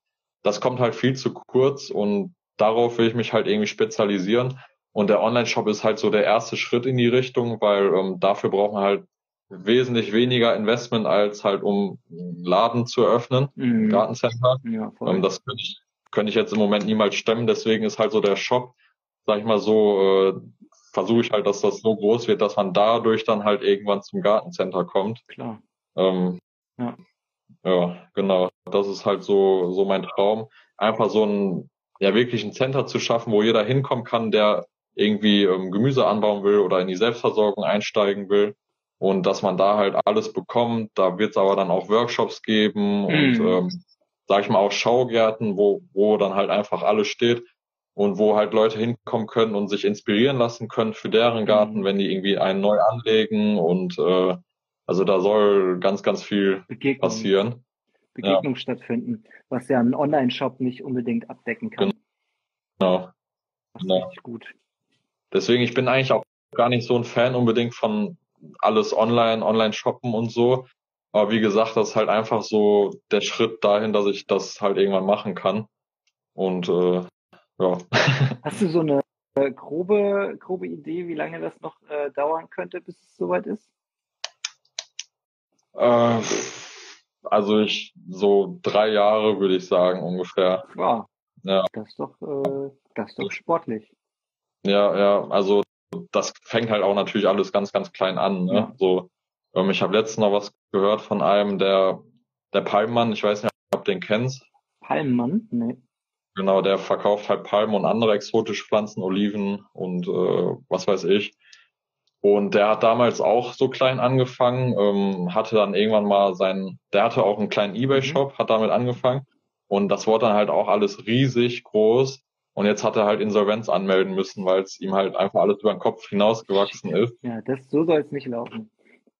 C: das kommt halt viel zu kurz und darauf will ich mich halt irgendwie spezialisieren. Und der Online-Shop ist halt so der erste Schritt in die Richtung, weil ähm, dafür braucht man halt wesentlich weniger Investment als halt um einen Laden zu eröffnen, mhm. Gartencenter. Ja, ähm, das könnte ich, könnte ich jetzt im Moment niemals stemmen, deswegen ist halt so der Shop, sag ich mal so, äh, versuche ich halt, dass das so groß wird, dass man dadurch dann halt irgendwann zum Gartencenter kommt.
B: Klar.
C: Ähm, ja. ja, genau. Das ist halt so, so mein Traum. Einfach so ein, ja, wirklich ein Center zu schaffen, wo jeder hinkommen kann, der irgendwie ähm, Gemüse anbauen will oder in die Selbstversorgung einsteigen will und dass man da halt alles bekommt. Da wird es aber dann auch Workshops geben und mhm. ähm, sag ich mal auch Schaugärten, wo, wo dann halt einfach alles steht und wo halt Leute hinkommen können und sich inspirieren lassen können für deren Garten, mhm. wenn die irgendwie einen neu anlegen und äh, also da soll ganz, ganz viel Begegnung, passieren.
B: Begegnung ja. stattfinden, was ja ein Online-Shop nicht unbedingt abdecken kann.
C: Genau.
B: Das ist genau. gut.
C: Deswegen, ich bin eigentlich auch gar nicht so ein Fan unbedingt von alles online, online shoppen und so. Aber wie gesagt, das ist halt einfach so der Schritt dahin, dass ich das halt irgendwann machen kann. Und äh, ja.
B: Hast du so eine äh, grobe, grobe Idee, wie lange das noch äh, dauern könnte, bis es soweit ist?
C: Äh, also ich so drei Jahre würde ich sagen ungefähr.
B: Wow. Ja. Das ist doch, äh, das ist doch sportlich.
C: Ja, ja, also das fängt halt auch natürlich alles ganz, ganz klein an. Ne? Ja. So, ähm, ich habe letztens noch was gehört von einem, der, der Palmmann, ich weiß nicht, ob du den kennst.
B: Palmmann? Nee.
C: Genau, der verkauft halt Palmen und andere exotische Pflanzen, Oliven und äh, was weiß ich. Und der hat damals auch so klein angefangen, ähm, hatte dann irgendwann mal seinen, der hatte auch einen kleinen Ebay-Shop, mhm. hat damit angefangen. Und das wurde dann halt auch alles riesig groß. Und jetzt hat er halt Insolvenz anmelden müssen, weil es ihm halt einfach alles über den Kopf hinausgewachsen ist.
B: Ja, das so soll es nicht laufen.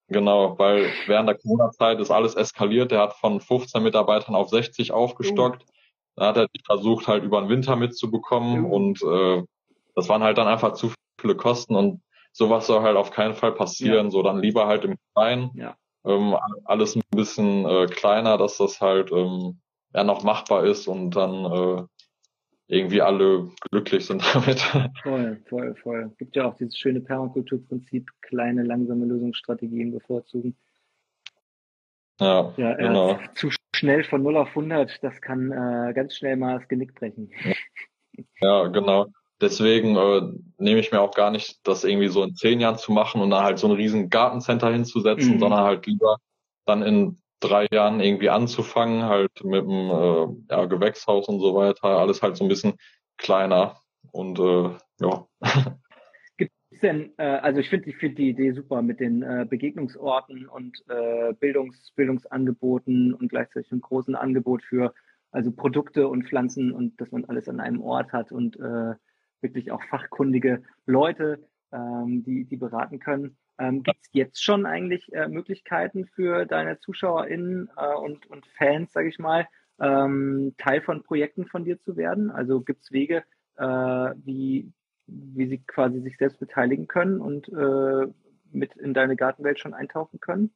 C: Genau, weil während der Corona-Zeit ist alles eskaliert. Der hat von 15 Mitarbeitern auf 60 aufgestockt. Uh. Da hat er versucht, halt über den Winter mitzubekommen. Uh. Und äh, das waren halt dann einfach zu viele Kosten. Und sowas soll halt auf keinen Fall passieren. Ja. So dann lieber halt im Kleinen. Ja. Ähm, alles ein bisschen äh, kleiner, dass das halt ähm, ja noch machbar ist und dann äh, irgendwie alle glücklich sind damit.
B: Voll, voll, voll. Gibt ja auch dieses schöne Permakulturprinzip, kleine, langsame Lösungsstrategien bevorzugen.
C: Ja, ja äh, genau.
B: Zu schnell von 0 auf 100, das kann äh, ganz schnell mal das Genick brechen.
C: Ja, genau. Deswegen äh, nehme ich mir auch gar nicht, das irgendwie so in zehn Jahren zu machen und dann halt so ein riesen Gartencenter hinzusetzen, mhm. sondern halt lieber dann in drei Jahren irgendwie anzufangen, halt mit dem äh, ja, Gewächshaus und so weiter, alles halt so ein bisschen kleiner und äh, ja.
B: Gibt es denn, äh, also ich finde ich find die Idee super mit den äh, Begegnungsorten und äh, Bildungs, Bildungsangeboten und gleichzeitig einem großen Angebot für also Produkte und Pflanzen und dass man alles an einem Ort hat und äh, wirklich auch fachkundige Leute, ähm, die, die beraten können. Ähm, Gibt es jetzt schon eigentlich äh, Möglichkeiten für deine ZuschauerInnen äh, und, und Fans, sage ich mal, ähm, Teil von Projekten von dir zu werden? Also gibt es Wege, äh, wie, wie sie quasi sich selbst beteiligen können und äh, mit in deine Gartenwelt schon eintauchen können?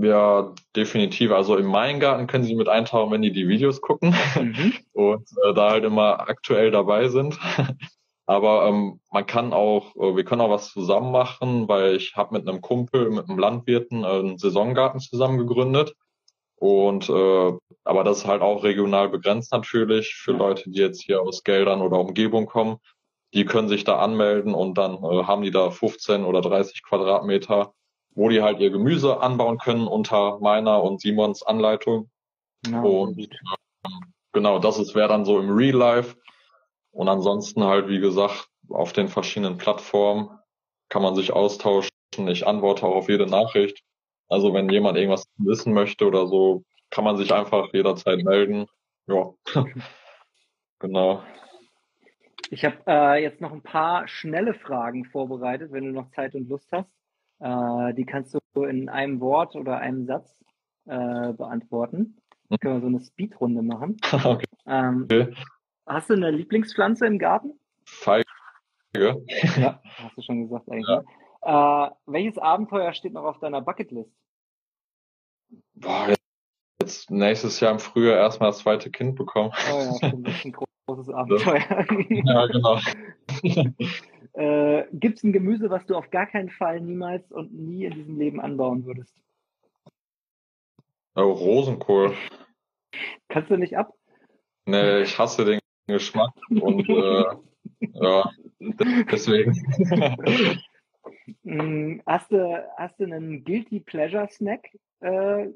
C: Ja, definitiv. Also in meinen Garten können sie mit eintauchen, wenn die die Videos gucken mhm. und äh, da halt immer aktuell dabei sind. Aber ähm, man kann auch, äh, wir können auch was zusammen machen, weil ich habe mit einem Kumpel, mit einem Landwirten äh, einen Saisongarten zusammen gegründet. Und äh, aber das ist halt auch regional begrenzt natürlich für Leute, die jetzt hier aus Geldern oder Umgebung kommen. Die können sich da anmelden und dann äh, haben die da 15 oder 30 Quadratmeter, wo die halt ihr Gemüse anbauen können unter meiner und Simons Anleitung. Ja, und äh, genau, das ist wäre dann so im Real Life. Und ansonsten halt, wie gesagt, auf den verschiedenen Plattformen kann man sich austauschen. Ich antworte auch auf jede Nachricht. Also wenn jemand irgendwas wissen möchte oder so, kann man sich einfach jederzeit melden. Ja, genau.
B: Ich habe äh, jetzt noch ein paar schnelle Fragen vorbereitet, wenn du noch Zeit und Lust hast. Äh, die kannst du in einem Wort oder einem Satz äh, beantworten. Hm. Können wir so eine Speedrunde machen. okay. Ähm, okay. Hast du eine Lieblingspflanze im Garten?
C: Feige.
B: Ja, hast du schon gesagt eigentlich. Ja. Äh, welches Abenteuer steht noch auf deiner Bucketlist?
C: Boah, jetzt nächstes Jahr im Frühjahr erstmal das zweite Kind bekommen.
B: Oh ja, stimmt, das ist ein großes Abenteuer.
C: ja, genau.
B: äh, Gibt es ein Gemüse, was du auf gar keinen Fall niemals und nie in diesem Leben anbauen würdest?
C: Oh, Rosenkohl.
B: Kannst du nicht ab?
C: Nee, ich hasse den Geschmack und äh, ja, deswegen.
B: Mm, hast du, hast du einen Guilty Pleasure Snack äh,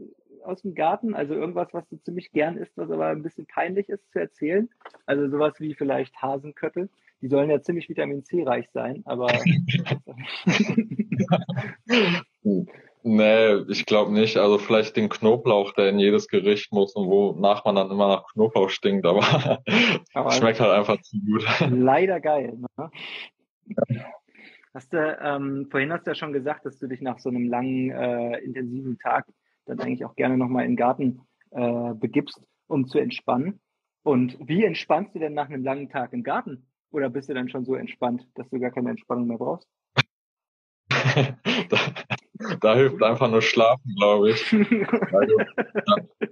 B: aus dem Garten? Also irgendwas, was du ziemlich gern isst, was aber ein bisschen peinlich ist zu erzählen? Also sowas wie vielleicht Hasenköttel. Die sollen ja ziemlich Vitamin C reich sein, aber.
C: Nee, ich glaube nicht. Also vielleicht den Knoblauch, der in jedes Gericht muss und wonach man dann immer nach Knoblauch stinkt, aber, aber schmeckt halt einfach zu gut.
B: Leider geil. Ne? Hast du, ähm, vorhin hast du ja schon gesagt, dass du dich nach so einem langen, äh, intensiven Tag dann eigentlich auch gerne nochmal in den Garten äh, begibst, um zu entspannen. Und wie entspannst du denn nach einem langen Tag im Garten? Oder bist du dann schon so entspannt, dass du gar keine Entspannung mehr brauchst?
C: da, da, hilft einfach nur Schlafen, glaube ich. Also,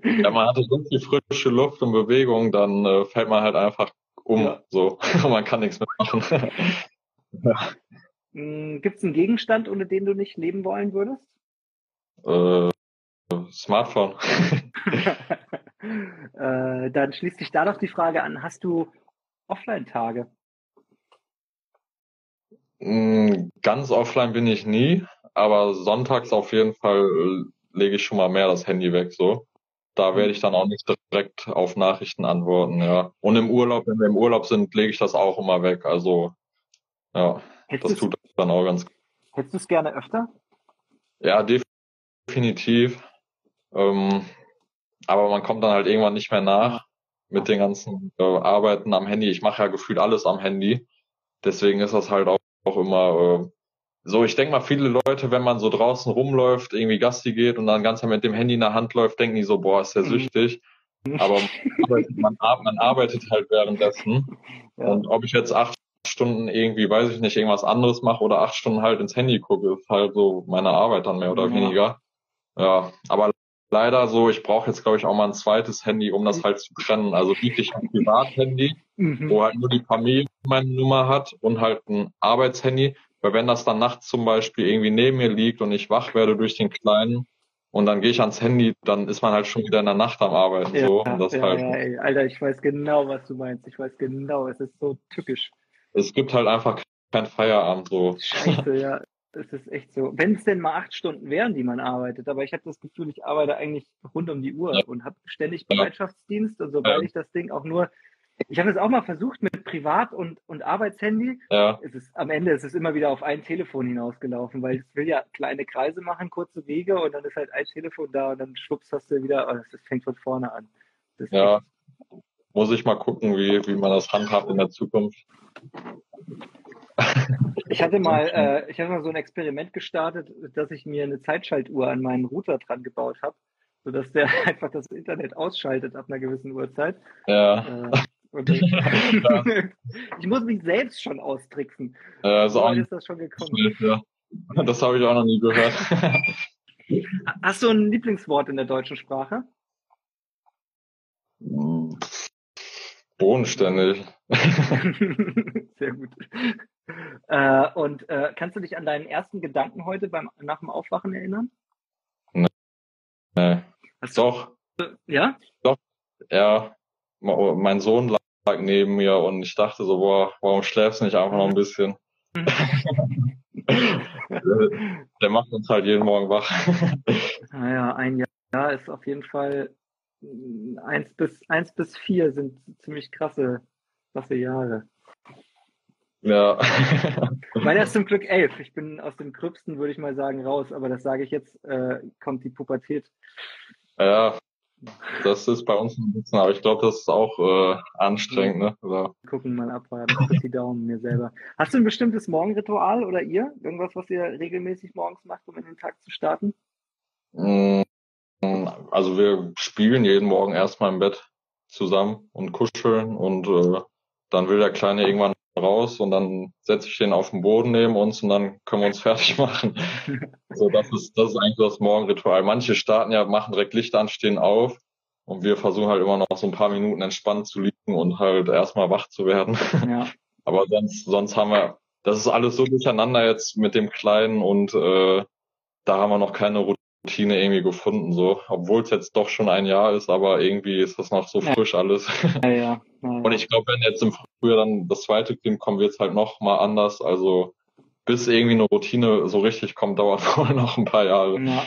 C: ja, man hatte so viel frische Luft und Bewegung, dann äh, fällt man halt einfach um. Ja. So, man kann nichts mehr machen.
B: ja. Hm, Gibt es einen Gegenstand, ohne den du nicht leben wollen würdest?
C: Äh, Smartphone.
B: äh, dann schließt sich da doch die Frage an, hast du Offline-Tage?
C: Mm, Ganz offline bin ich nie, aber sonntags auf jeden Fall äh, lege ich schon mal mehr das Handy weg, so. Da werde ich dann auch nicht direkt auf Nachrichten antworten, ja. Und im Urlaub, wenn wir im Urlaub sind, lege ich das auch immer weg. Also, ja, das tut dann auch ganz
B: hättest du es gerne öfter?
C: Ja, definitiv. Ähm, aber man kommt dann halt irgendwann nicht mehr nach mit den ganzen äh, Arbeiten am Handy. Ich mache ja gefühlt alles am Handy. Deswegen ist das halt auch, auch immer äh, so. Ich denke mal, viele Leute, wenn man so draußen rumläuft, irgendwie Gasti geht und dann ganz mit dem Handy in der Hand läuft, denken die so, boah, ist der
B: Mhm.
C: süchtig. Aber man arbeitet, man, ar- man arbeitet halt währenddessen.
B: Ja.
C: Und ob ich jetzt acht Stunden irgendwie, weiß ich nicht, irgendwas anderes mache oder acht Stunden halt ins Handy gucke, ist halt so meine Arbeit dann mehr oder
B: Ja.
C: weniger. Ja, aber leider so, ich brauche jetzt, glaube ich, auch mal ein zweites Handy, um das halt zu trennen. Also wirklich ein Privathandy,
B: Mhm.
C: wo halt nur die Familie meine Nummer hat und halt ein Arbeitshandy. Weil wenn das dann nachts zum Beispiel irgendwie neben mir liegt und ich wach werde durch den Kleinen und dann gehe ich ans Handy, dann ist man halt schon wieder in der Nacht am Arbeiten
B: Ja,
C: so. Und das
B: ja,
C: halt,
B: ja, ey, Alter, ich weiß genau, was du meinst. Ich weiß genau, es ist so tückisch.
C: es gibt halt einfach kein Feierabend so.
B: Scheiße, ja. Es ist echt so. Wenn es denn mal acht Stunden wären, die man arbeitet, aber ich habe das Gefühl, ich arbeite eigentlich rund um die Uhr
C: Ja.
B: und habe ständig. Bereitschaftsdienst und sobald
C: Ja.
B: ich das Ding auch nur, ich habe es auch mal versucht mit Privat- und, und Arbeitshandy,
C: Ja,
B: es ist, am Ende ist es immer wieder auf ein Telefon hinausgelaufen, weil es will ja kleine Kreise machen, kurze Wege und dann ist halt ein Telefon da und dann schwupps hast du wieder, oh, das, das fängt von vorne an. Das
C: ja. Muss ich mal gucken, wie, wie man das handhabt in der Zukunft.
B: Ich hatte mal, äh, ich hatte mal so ein Experiment gestartet, dass ich mir eine Zeitschaltuhr an meinen Router dran gebaut habe, sodass der einfach das Internet ausschaltet ab einer gewissen Uhrzeit.
C: Ja,
B: Äh, ich, ich muss mich selbst schon austricksen.
C: äh, so ein
B: ist das schon gekommen.
C: ja. Das habe ich auch noch nie gehört.
B: Hast du ein Lieblingswort in der deutschen Sprache?
C: Bodenständig.
B: Sehr gut. Äh, und äh, kannst du dich an deinen ersten Gedanken heute beim nach dem Aufwachen erinnern?
C: Nee.
B: Du,
C: Doch,
B: ja?
C: ja, ma- mein Sohn lag neben mir und ich dachte so, boah, warum schläfst du nicht einfach noch ein bisschen? Der macht uns halt jeden Morgen wach.
B: Naja, ein Jahr ist auf jeden Fall eins bis eins bis vier sind ziemlich krasse, krasse Jahre.
C: ja.
B: Meiner ist zum Glück elf. Ich bin aus dem Gröbsten, würde ich mal sagen, raus. Aber das sage ich jetzt, äh, kommt die Pubertät.
C: ja, das ist bei uns ein bisschen, aber ich glaube, das ist auch äh, anstrengend, ne? Oder,
B: Gucken mal abwarten. Drück die Daumen mir selber. Hast du ein bestimmtes Morgenritual oder ihr? Irgendwas, was ihr regelmäßig morgens macht, um in den Tag zu starten?
C: Mm, Also wir spielen jeden Morgen erstmal im Bett zusammen und kuscheln und äh, dann will der Kleine irgendwann raus und dann setze ich den auf den Boden neben uns und dann können wir uns fertig machen. so, das ist, das ist eigentlich das Morgenritual. Manche starten ja, machen direkt Licht an, stehen auf und wir versuchen halt immer noch so ein paar Minuten entspannt zu liegen und halt erstmal wach zu werden.
B: Ja.
C: Aber sonst, sonst haben wir, das ist alles so durcheinander jetzt mit dem Kleinen und äh, da haben wir noch keine Routine irgendwie gefunden, so. Obwohl es jetzt doch schon ein Jahr ist, aber irgendwie ist das noch so
B: Ja.
C: frisch alles.
B: Ja, ja.
C: Und ich glaube, wenn jetzt im Frühjahr dann das zweite Kind kommt, wird es halt noch mal anders. Also bis irgendwie eine Routine so richtig kommt, dauert wohl noch ein paar Jahre.
B: Ja,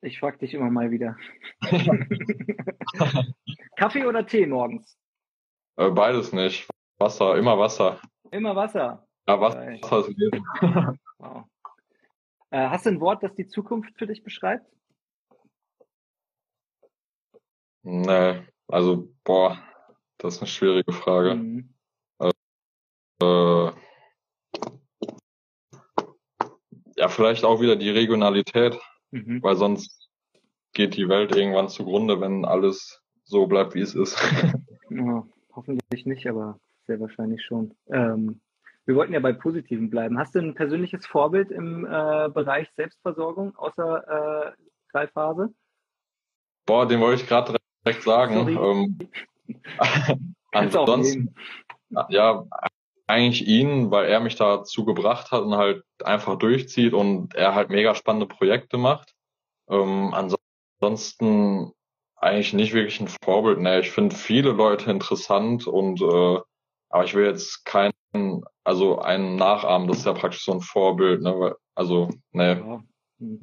B: ich frag dich immer mal wieder. Kaffee oder Tee morgens?
C: Äh, beides nicht. Wasser, immer Wasser.
B: Immer Wasser.
C: Ja, Wasser. Wasser ist Leben.
B: Äh, hast du ein Wort, das die Zukunft für dich beschreibt?
C: Nee, also, boah, das ist eine schwierige Frage.
B: Mhm.
C: Äh, ja, vielleicht auch wieder die Regionalität,
B: Mhm.
C: weil sonst geht die Welt irgendwann zugrunde, wenn alles so bleibt, wie es ist.
B: Ja, hoffentlich nicht, aber sehr wahrscheinlich schon. Ähm, wir wollten ja bei Positiven bleiben. Hast du ein persönliches Vorbild im äh, Bereich Selbstversorgung außer äh, Greifhase?
C: Boah, den wollte ich gerade direkt sagen. Ähm, ansonsten, ja, eigentlich ihn, weil er mich dazu gebracht hat und halt einfach durchzieht und er halt mega spannende Projekte macht. Ähm, ansonsten eigentlich nicht wirklich ein Vorbild. Ne, ich finde viele Leute interessant und äh, Aber ich will jetzt keinen, also einen nachahmen, das ist ja praktisch so ein Vorbild, ne? Also, ne. Ja.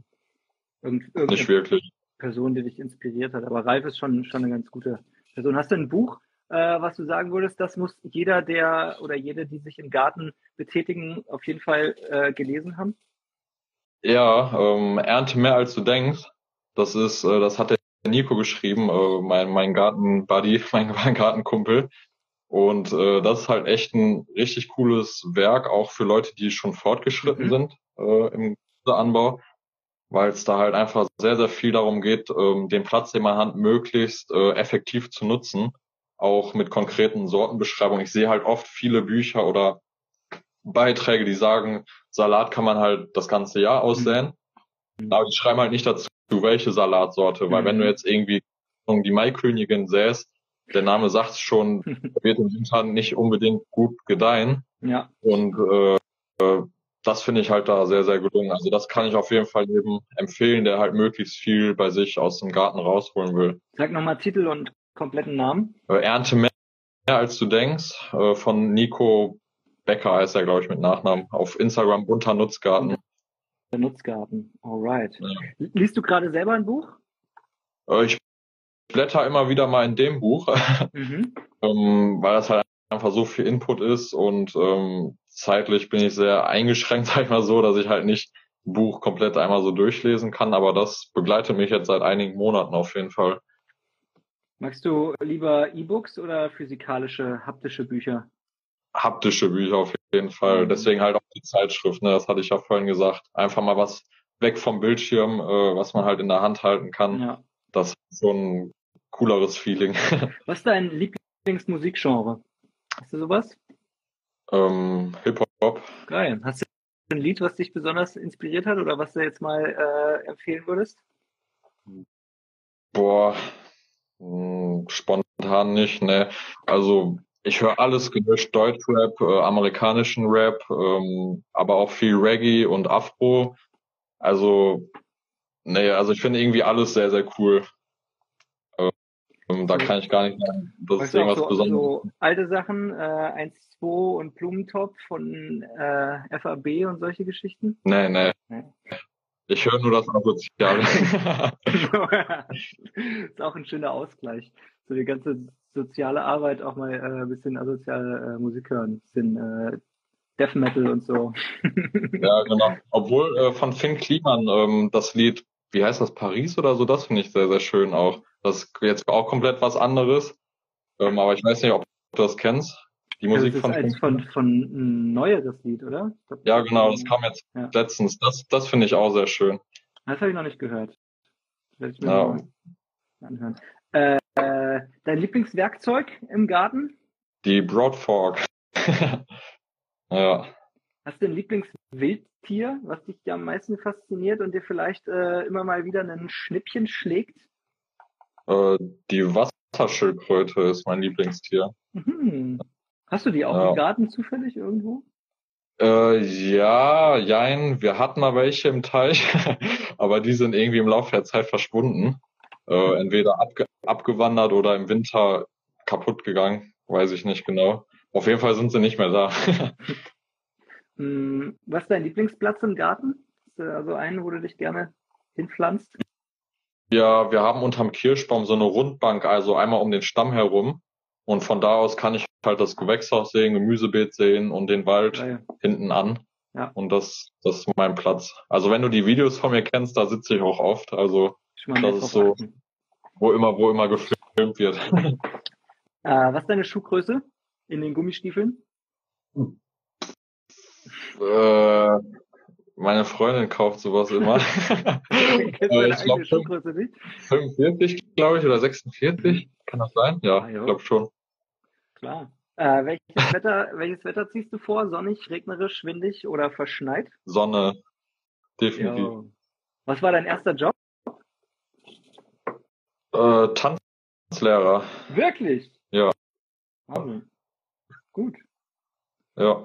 B: Irgend, nicht wirklich. Person, die dich inspiriert hat. Aber Ralf ist schon, schon eine ganz gute Person. Hast du ein Buch, äh, was du sagen würdest, das muss jeder, der oder jede, die sich im Garten betätigen, auf jeden Fall äh, gelesen haben?
C: Ja, ähm, Ernte mehr als du denkst. Das ist, äh, das hat der Nico geschrieben, äh, mein, mein Gartenbuddy, mein, mein Gartenkumpel. Und äh, das ist halt echt ein richtig cooles Werk, auch für Leute, die schon fortgeschritten mhm. sind äh, im Anbau, weil es da halt einfach sehr, sehr viel darum geht, ähm, den Platz, den man hat, möglichst äh, effektiv zu nutzen auch mit konkreten Sortenbeschreibungen. Ich sehe halt oft viele Bücher oder Beiträge, die sagen, Salat kann man halt das ganze Jahr aussäen. Mhm. Aber die schreiben halt nicht dazu, welche Salatsorte, weil mhm. wenn du jetzt irgendwie die Maikönigin säst, der Name sagt schon, wird im Winter nicht unbedingt gut gedeihen.
B: Ja.
C: Und äh, äh, das finde ich halt da sehr, sehr gelungen. Also das kann ich auf jeden Fall jedem empfehlen, der halt möglichst viel bei sich aus dem Garten rausholen will.
B: Sag nochmal Titel und kompletten Namen?
C: Äh, Ernte mehr als du denkst, äh, von Nico Becker heißt er, glaube ich, mit Nachnamen. Auf Instagram bunter Nutzgarten.
B: Der Nutzgarten, alright. Ja. Liest du gerade selber ein Buch?
C: Ich blätter immer wieder mal in dem Buch, mhm. ähm, weil das halt einfach so viel Input ist und ähm, zeitlich bin ich sehr eingeschränkt, sag ich mal so, dass ich halt nicht ein Buch komplett einmal so durchlesen kann, aber das begleitet mich jetzt seit einigen Monaten auf jeden Fall.
B: Magst du lieber E-Books oder physikalische, haptische Bücher?
C: Haptische Bücher auf jeden Fall. Mhm. Deswegen halt auch die Zeitschrift, ne? das hatte ich ja vorhin gesagt. Einfach mal was weg vom Bildschirm, äh, was man halt in der Hand halten kann. Ja. Das ist ein cooleres Feeling.
B: Was ist dein Lieblingsmusikgenre? Hast du sowas?
C: Ähm, Hip-Hop.
B: Geil. Hast du ein Lied, was dich besonders inspiriert hat oder was du jetzt mal äh, empfehlen würdest?
C: Boah, hm, spontan nicht, ne. Also ich höre alles gemischt, Deutschrap, äh, amerikanischen Rap, ähm, aber auch viel Reggae und Afro. Also, nee, also ich finde irgendwie alles sehr, sehr cool. Ähm, da kann ich gar nicht sagen, das ist irgendwas so, Besonderes. So
B: alte Sachen, äh, 1, 2 und Blumentopf von äh, FAB und solche Geschichten?
C: Nee, nee. nee. Ich höre nur das Asoziale.
B: ist auch ein schöner Ausgleich. So die ganze soziale Arbeit auch mal äh, ein bisschen asoziale äh, Musik hören. Ein bisschen äh, Death Metal und so.
C: ja, genau. Obwohl äh, von Finn Kliman ähm, das Lied, wie heißt das, Paris oder so, das finde ich sehr, sehr schön auch. Das ist jetzt auch komplett was anderes. Ähm, aber ich weiß nicht, ob du das kennst. Die Musik
B: das ist von, von, von ein neueres Lied, oder?
C: Glaub, ja, genau, das kam jetzt ja. letztens. Das, das finde ich auch sehr schön.
B: Das habe ich noch nicht gehört. werde ich mir ja. anhören. Äh, dein Lieblingswerkzeug im Garten?
C: Die Broadfork. ja.
B: Hast du ein Lieblingswildtier, was dich am meisten fasziniert und dir vielleicht äh, immer mal wieder ein Schnippchen schlägt?
C: Äh, die Wasserschildkröte ist mein Lieblingstier. Mhm.
B: Hast du die auch ja. im Garten zufällig irgendwo?
C: Äh, ja, jein, wir hatten mal welche im Teich, aber die sind irgendwie im Laufe der Zeit verschwunden. Äh, entweder abge abgewandert oder im Winter kaputt gegangen, weiß ich nicht genau. Auf jeden Fall sind sie nicht mehr da.
B: Hm, was ist dein Lieblingsplatz im Garten? Du also einen, wo du dich gerne hinpflanzt?
C: Ja, wir haben unterm Kirschbaum so eine Rundbank, also einmal um den Stamm herum. Und von da aus kann ich halt das Gewächshaus sehen, Gemüsebeet sehen und den Wald ja, ja. hinten an. Ja. Und das, das ist mein Platz. Also wenn du die Videos von mir kennst, da sitze ich auch oft. Also das ist so, wo immer, wo immer gefilmt wird.
B: äh, was ist deine Schuhgröße in den Gummistiefeln?
C: Äh, meine Freundin kauft sowas immer. äh, ich glaube 45, glaube ich, oder 46. Kann das sein? Ja, ah, ich glaube schon.
B: Klar. Äh, welches, Wetter, welches Wetter ziehst du vor? Sonnig, regnerisch, windig oder verschneit?
C: Sonne. Definitiv. Jo.
B: Was war dein erster Job?
C: Äh, Tanzlehrer.
B: Wirklich?
C: Ja.
B: Oh. Gut.
C: Ja.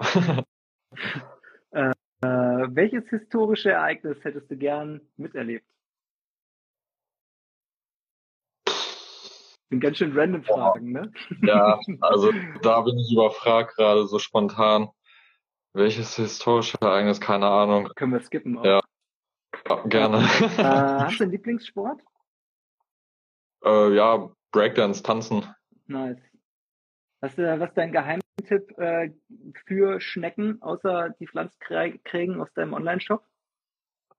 B: Äh, welches historische Ereignis hättest du gern miterlebt? Sind ganz schön random Fragen, ne?
C: Ja, also da bin ich überfragt gerade so spontan. Welches historische Ereignis? Keine Ahnung.
B: Können wir skippen auch.
C: Ja. Gerne.
B: Äh, hast du einen Lieblingssport?
C: äh, ja, Breakdance, Tanzen.
B: Nice. Du, was ist dein Geheimtipp äh, für Schnecken, außer die Pflanzkrägen aus deinem Online-Shop?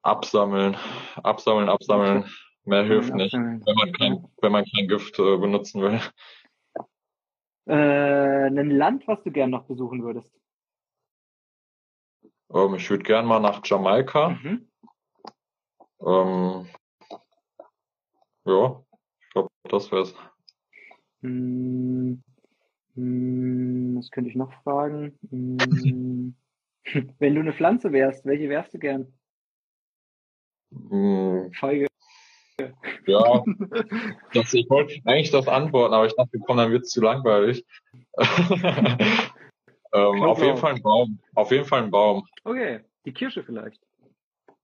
C: Absammeln, absammeln, absammeln. Mehr hilft nicht, wenn man kein, wenn man kein Gift äh, benutzen will.
B: Äh, ein Land, was du gern noch besuchen würdest?
C: Ähm, ich würde gern mal nach Jamaika.
B: Mhm.
C: Ähm, ja, ich glaube, das wär's.
B: Hm, was könnte ich noch fragen? Hm, wenn du eine Pflanze wärst, welche wärst du gern?
C: Hm,
B: Feige.
C: ja, das, ich wollte eigentlich das antworten, aber ich dachte, komm, dann wird's zu langweilig. ähm, auf jeden Fall ein Baum. Auf jeden Fall ein Baum.
B: Okay, die Kirsche vielleicht.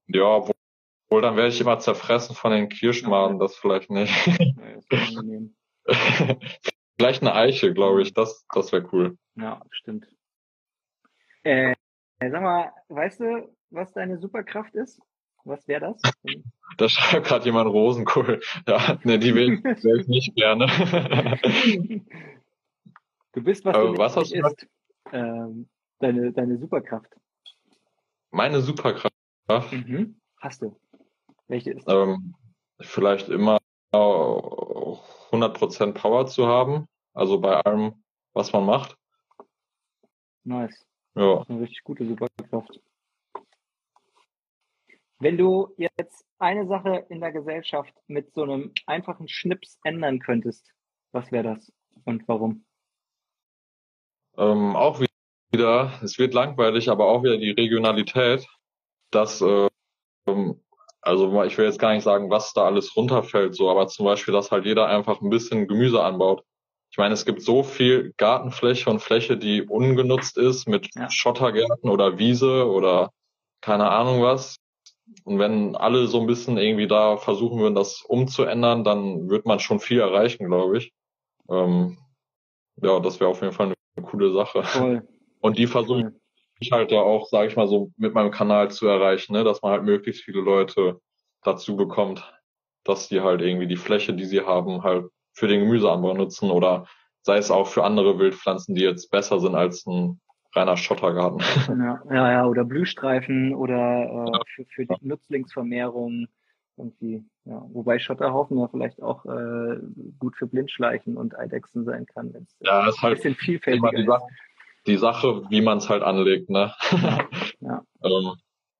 C: Ja, obwohl dann werde ich immer zerfressen von den Kirschmaden, das vielleicht nicht.
B: Ja, das.
C: Vielleicht eine Eiche, glaube ich, das, das wäre cool.
B: Ja, stimmt. Äh, sag mal, weißt du, was deine Superkraft ist? Was wäre das?
C: Da schreibt gerade jemand Rosenkohl. Ja, ne, die will, will ich nicht gerne.
B: Du bist, was
C: Aber
B: du
C: was hast du
B: isst. Ähm, deine, deine Superkraft.
C: Meine Superkraft,
B: Mhm. Hast du. Welche ist?
C: ähm, vielleicht immer 100% Power zu haben, also bei allem, was man macht.
B: Nice.
C: Ja,
B: Eine richtig gute Superkraft. Wenn du jetzt eine Sache in der Gesellschaft mit so einem einfachen Schnips ändern könntest, was wäre das und warum?
C: ähm, auch wieder, es wird langweilig, aber auch wieder die Regionalität, dass, äh, also ich will jetzt gar nicht sagen, was da alles runterfällt, so, aber zum Beispiel, dass halt jeder einfach ein bisschen Gemüse anbaut. Ich meine, es gibt so viel Gartenfläche und Fläche, die ungenutzt ist mit
B: Ja.
C: Schottergärten oder Wiese oder keine Ahnung was. Und wenn alle so ein bisschen irgendwie da versuchen würden, das umzuändern, dann wird man schon viel erreichen, glaube ich. Ähm, ja, das wäre auf jeden Fall eine coole Sache.
B: Toll.
C: Und die versuche
B: toll.
C: Ich halt da auch, sage ich mal, so mit meinem Kanal zu erreichen, ne? dass man halt möglichst viele Leute dazu bekommt, dass die halt irgendwie die Fläche, die sie haben, halt für den Gemüseanbau nutzen oder sei es auch für andere Wildpflanzen, die jetzt besser sind als ein reiner Schottergarten.
B: Ja, ja, ja, oder Blühstreifen oder äh, für, für die Nutzlingsvermehrung irgendwie. Ja, wobei Schotterhaufen ja vielleicht auch äh, gut für Blindschleichen und Eidechsen sein kann, wenn es
C: Ja, ist
B: ein
C: halt
B: bisschen
C: immer
B: vielfältiger ist.
C: Die Sache, wie man es halt anlegt, ne?
B: Ja.
C: ähm,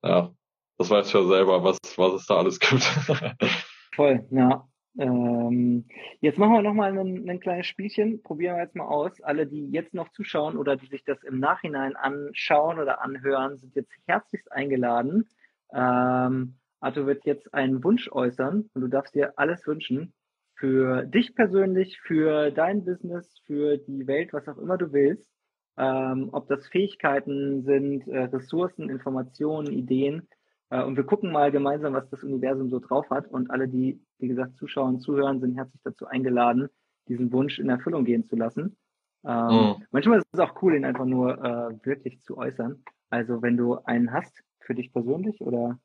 C: ja, das weiß ich ja selber, was, was es da alles gibt.
B: Voll, ja. Ähm, jetzt machen wir nochmal ein, ein kleines Spielchen. Probieren wir jetzt mal aus. Alle, die jetzt noch zuschauen oder die sich das im Nachhinein anschauen oder anhören, sind jetzt herzlichst eingeladen. Ähm, Arthur wird jetzt einen Wunsch äußern und du darfst dir alles wünschen. Für dich persönlich, für dein Business, für die Welt, was auch immer du willst. Ähm, ob das Fähigkeiten sind, äh, Ressourcen, Informationen, Ideen. Äh, und wir gucken mal gemeinsam, was das Universum so drauf hat. Und alle, die, wie gesagt, zuschauen und zuhören, sind herzlich dazu eingeladen, diesen Wunsch in Erfüllung gehen zu lassen. Ähm,
C: Mhm.
B: Manchmal ist es auch cool, ihn einfach nur äh, wirklich zu äußern. Also wenn du einen hast, für dich persönlich oder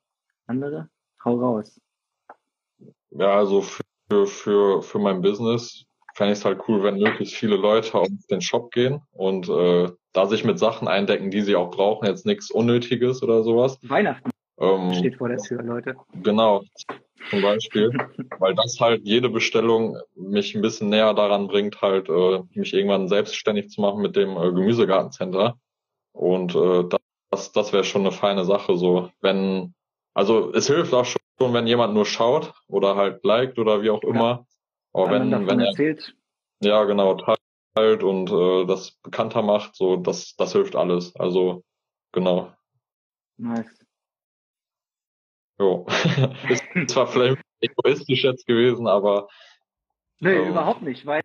B: andere, hau raus.
C: Ja, also für, für, für mein Business fände ich es halt cool, wenn möglichst viele Leute auf den Shop gehen und äh, da sich mit Sachen eindecken, die sie auch brauchen, jetzt nichts Unnötiges oder sowas.
B: Weihnachten
C: Ähm,
B: steht vor der Tür, Leute.
C: Genau, zum Beispiel, weil das halt jede Bestellung mich ein bisschen näher daran bringt, halt äh, mich irgendwann selbstständig zu machen mit dem äh, Gemüsegartencenter. Und äh, das, das wäre schon eine feine Sache, so wenn, also es hilft auch schon, wenn jemand nur schaut oder halt liked oder wie auch immer. Aber wenn,
B: davon
C: wenn er
B: erzählt,
C: ja genau teilt und äh, das bekannter macht, so das, das hilft alles. Also genau.
B: nice.
C: Jo. Ist zwar vielleicht egoistisch jetzt gewesen, aber
B: Nee,
C: Ähm.
B: überhaupt nicht, weil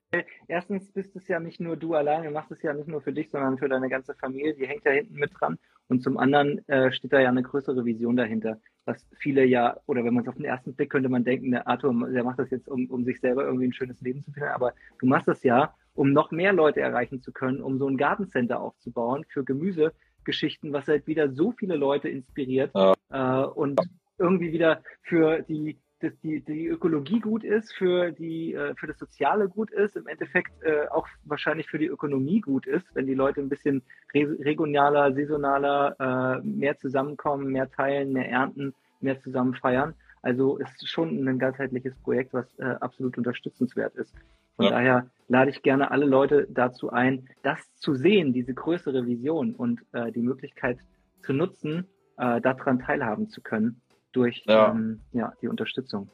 B: erstens bist es ja nicht nur du alleine, machst es ja nicht nur für dich, sondern für deine ganze Familie, die hängt ja hinten mit dran. Und zum anderen äh, steht da ja eine größere Vision dahinter, was viele ja, oder wenn man es auf den ersten Blick könnte man denken, der Arthur, der macht das jetzt, um, um sich selber irgendwie ein schönes Leben zu finden, aber du machst das ja, um noch mehr Leute erreichen zu können, um so ein Gartencenter aufzubauen für Gemüsegeschichten, was halt wieder so viele Leute inspiriert ja. äh, und irgendwie wieder für die dass die, die Ökologie gut ist, für, die, äh, für das Soziale gut ist, im Endeffekt äh, auch wahrscheinlich für die Ökonomie gut ist, wenn die Leute ein bisschen re regionaler, saisonaler, äh, mehr zusammenkommen, mehr teilen, mehr ernten, mehr zusammen feiern. Also ist schon ein ganzheitliches Projekt, was absolut unterstützenswert ist. Von ja. daher lade ich gerne alle Leute dazu ein, das zu sehen, diese größere Vision und die Möglichkeit zu nutzen, daran teilhaben zu können durch ja. Ähm, ja, die Unterstützung.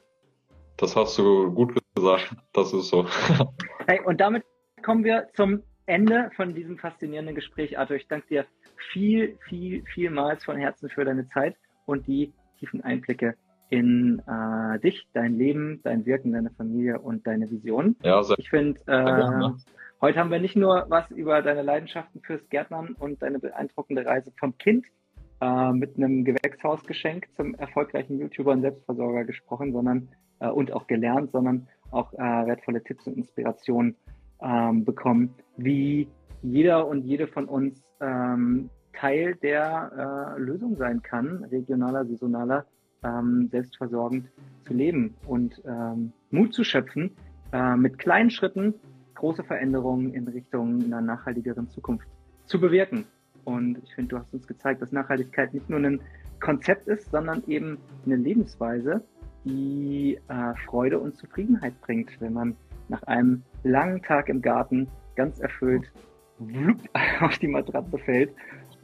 C: Das hast du gut gesagt. Das ist so.
B: hey, und damit kommen wir zum Ende von diesem faszinierenden Gespräch, Arthur. Ich danke dir viel, viel, vielmals von Herzen für deine Zeit und die tiefen Einblicke in äh, dich, dein Leben, dein Wirken, deine Familie und deine Vision. Ja, sehr, ich finde, äh, heute haben wir nicht nur was über deine Leidenschaften fürs Gärtnern und deine beeindruckende Reise vom Kind äh, mit einem Gewächshausgeschenk zum erfolgreichen YouTuber und Selbstversorger gesprochen, sondern äh, und auch gelernt, sondern auch äh, wertvolle Tipps und Inspirationen ähm, bekommen, wie jeder und jede von uns ähm, Teil der äh, Lösung sein kann, regionaler, saisonaler, ähm, selbstversorgend zu leben und Mut zu schöpfen, äh, mit kleinen Schritten große Veränderungen in Richtung einer nachhaltigeren Zukunft zu bewirken. Und ich finde, du hast uns gezeigt, dass Nachhaltigkeit nicht nur ein Konzept ist, sondern eben eine Lebensweise, die äh, Freude und Zufriedenheit bringt, wenn man nach einem langen Tag im Garten ganz erfüllt wlup, auf die Matratze fällt.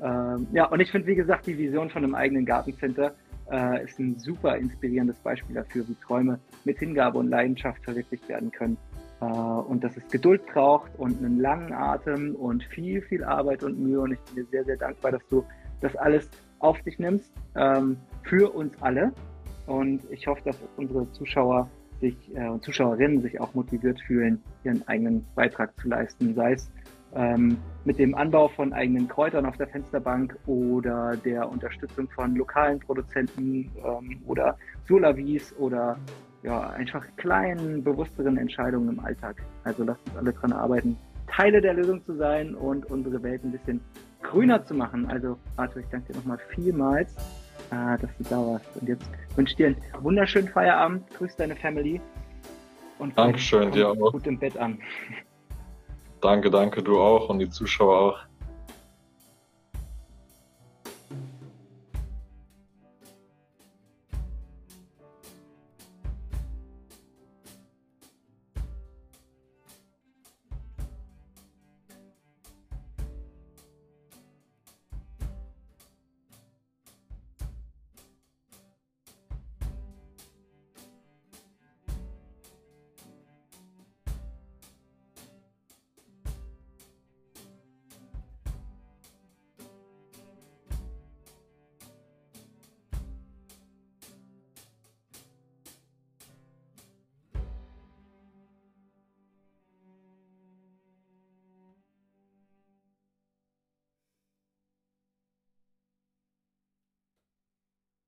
B: Ähm, ja, und ich finde, wie gesagt, die Vision von einem eigenen Gartencenter äh, ist ein super inspirierendes Beispiel dafür, wie Träume mit Hingabe und Leidenschaft verwirklicht werden können. Äh, und dass es Geduld braucht und einen langen Atem und viel, viel Arbeit und Mühe. Und ich bin dir sehr, sehr dankbar, dass du das alles auf dich nimmst ähm, für uns alle. Und ich hoffe, dass unsere Zuschauer sich äh, und Zuschauerinnen sich auch motiviert fühlen, ihren eigenen Beitrag zu leisten, sei es ähm, mit dem Anbau von eigenen Kräutern auf der Fensterbank oder der Unterstützung von lokalen Produzenten ähm, oder Solavis oder ja, einfach kleinen, bewussteren Entscheidungen im Alltag. Also lasst uns alle dran arbeiten, Teile der Lösung zu sein und unsere Welt ein bisschen grüner zu machen. Also Arthur, ich danke dir nochmal vielmals, äh, dass du da warst. Und jetzt wünsche ich dir einen wunderschönen Feierabend, grüß deine Family und
C: Dankeschön, dir
B: auch. gut im Bett an.
C: Danke, danke, du auch und die Zuschauer auch.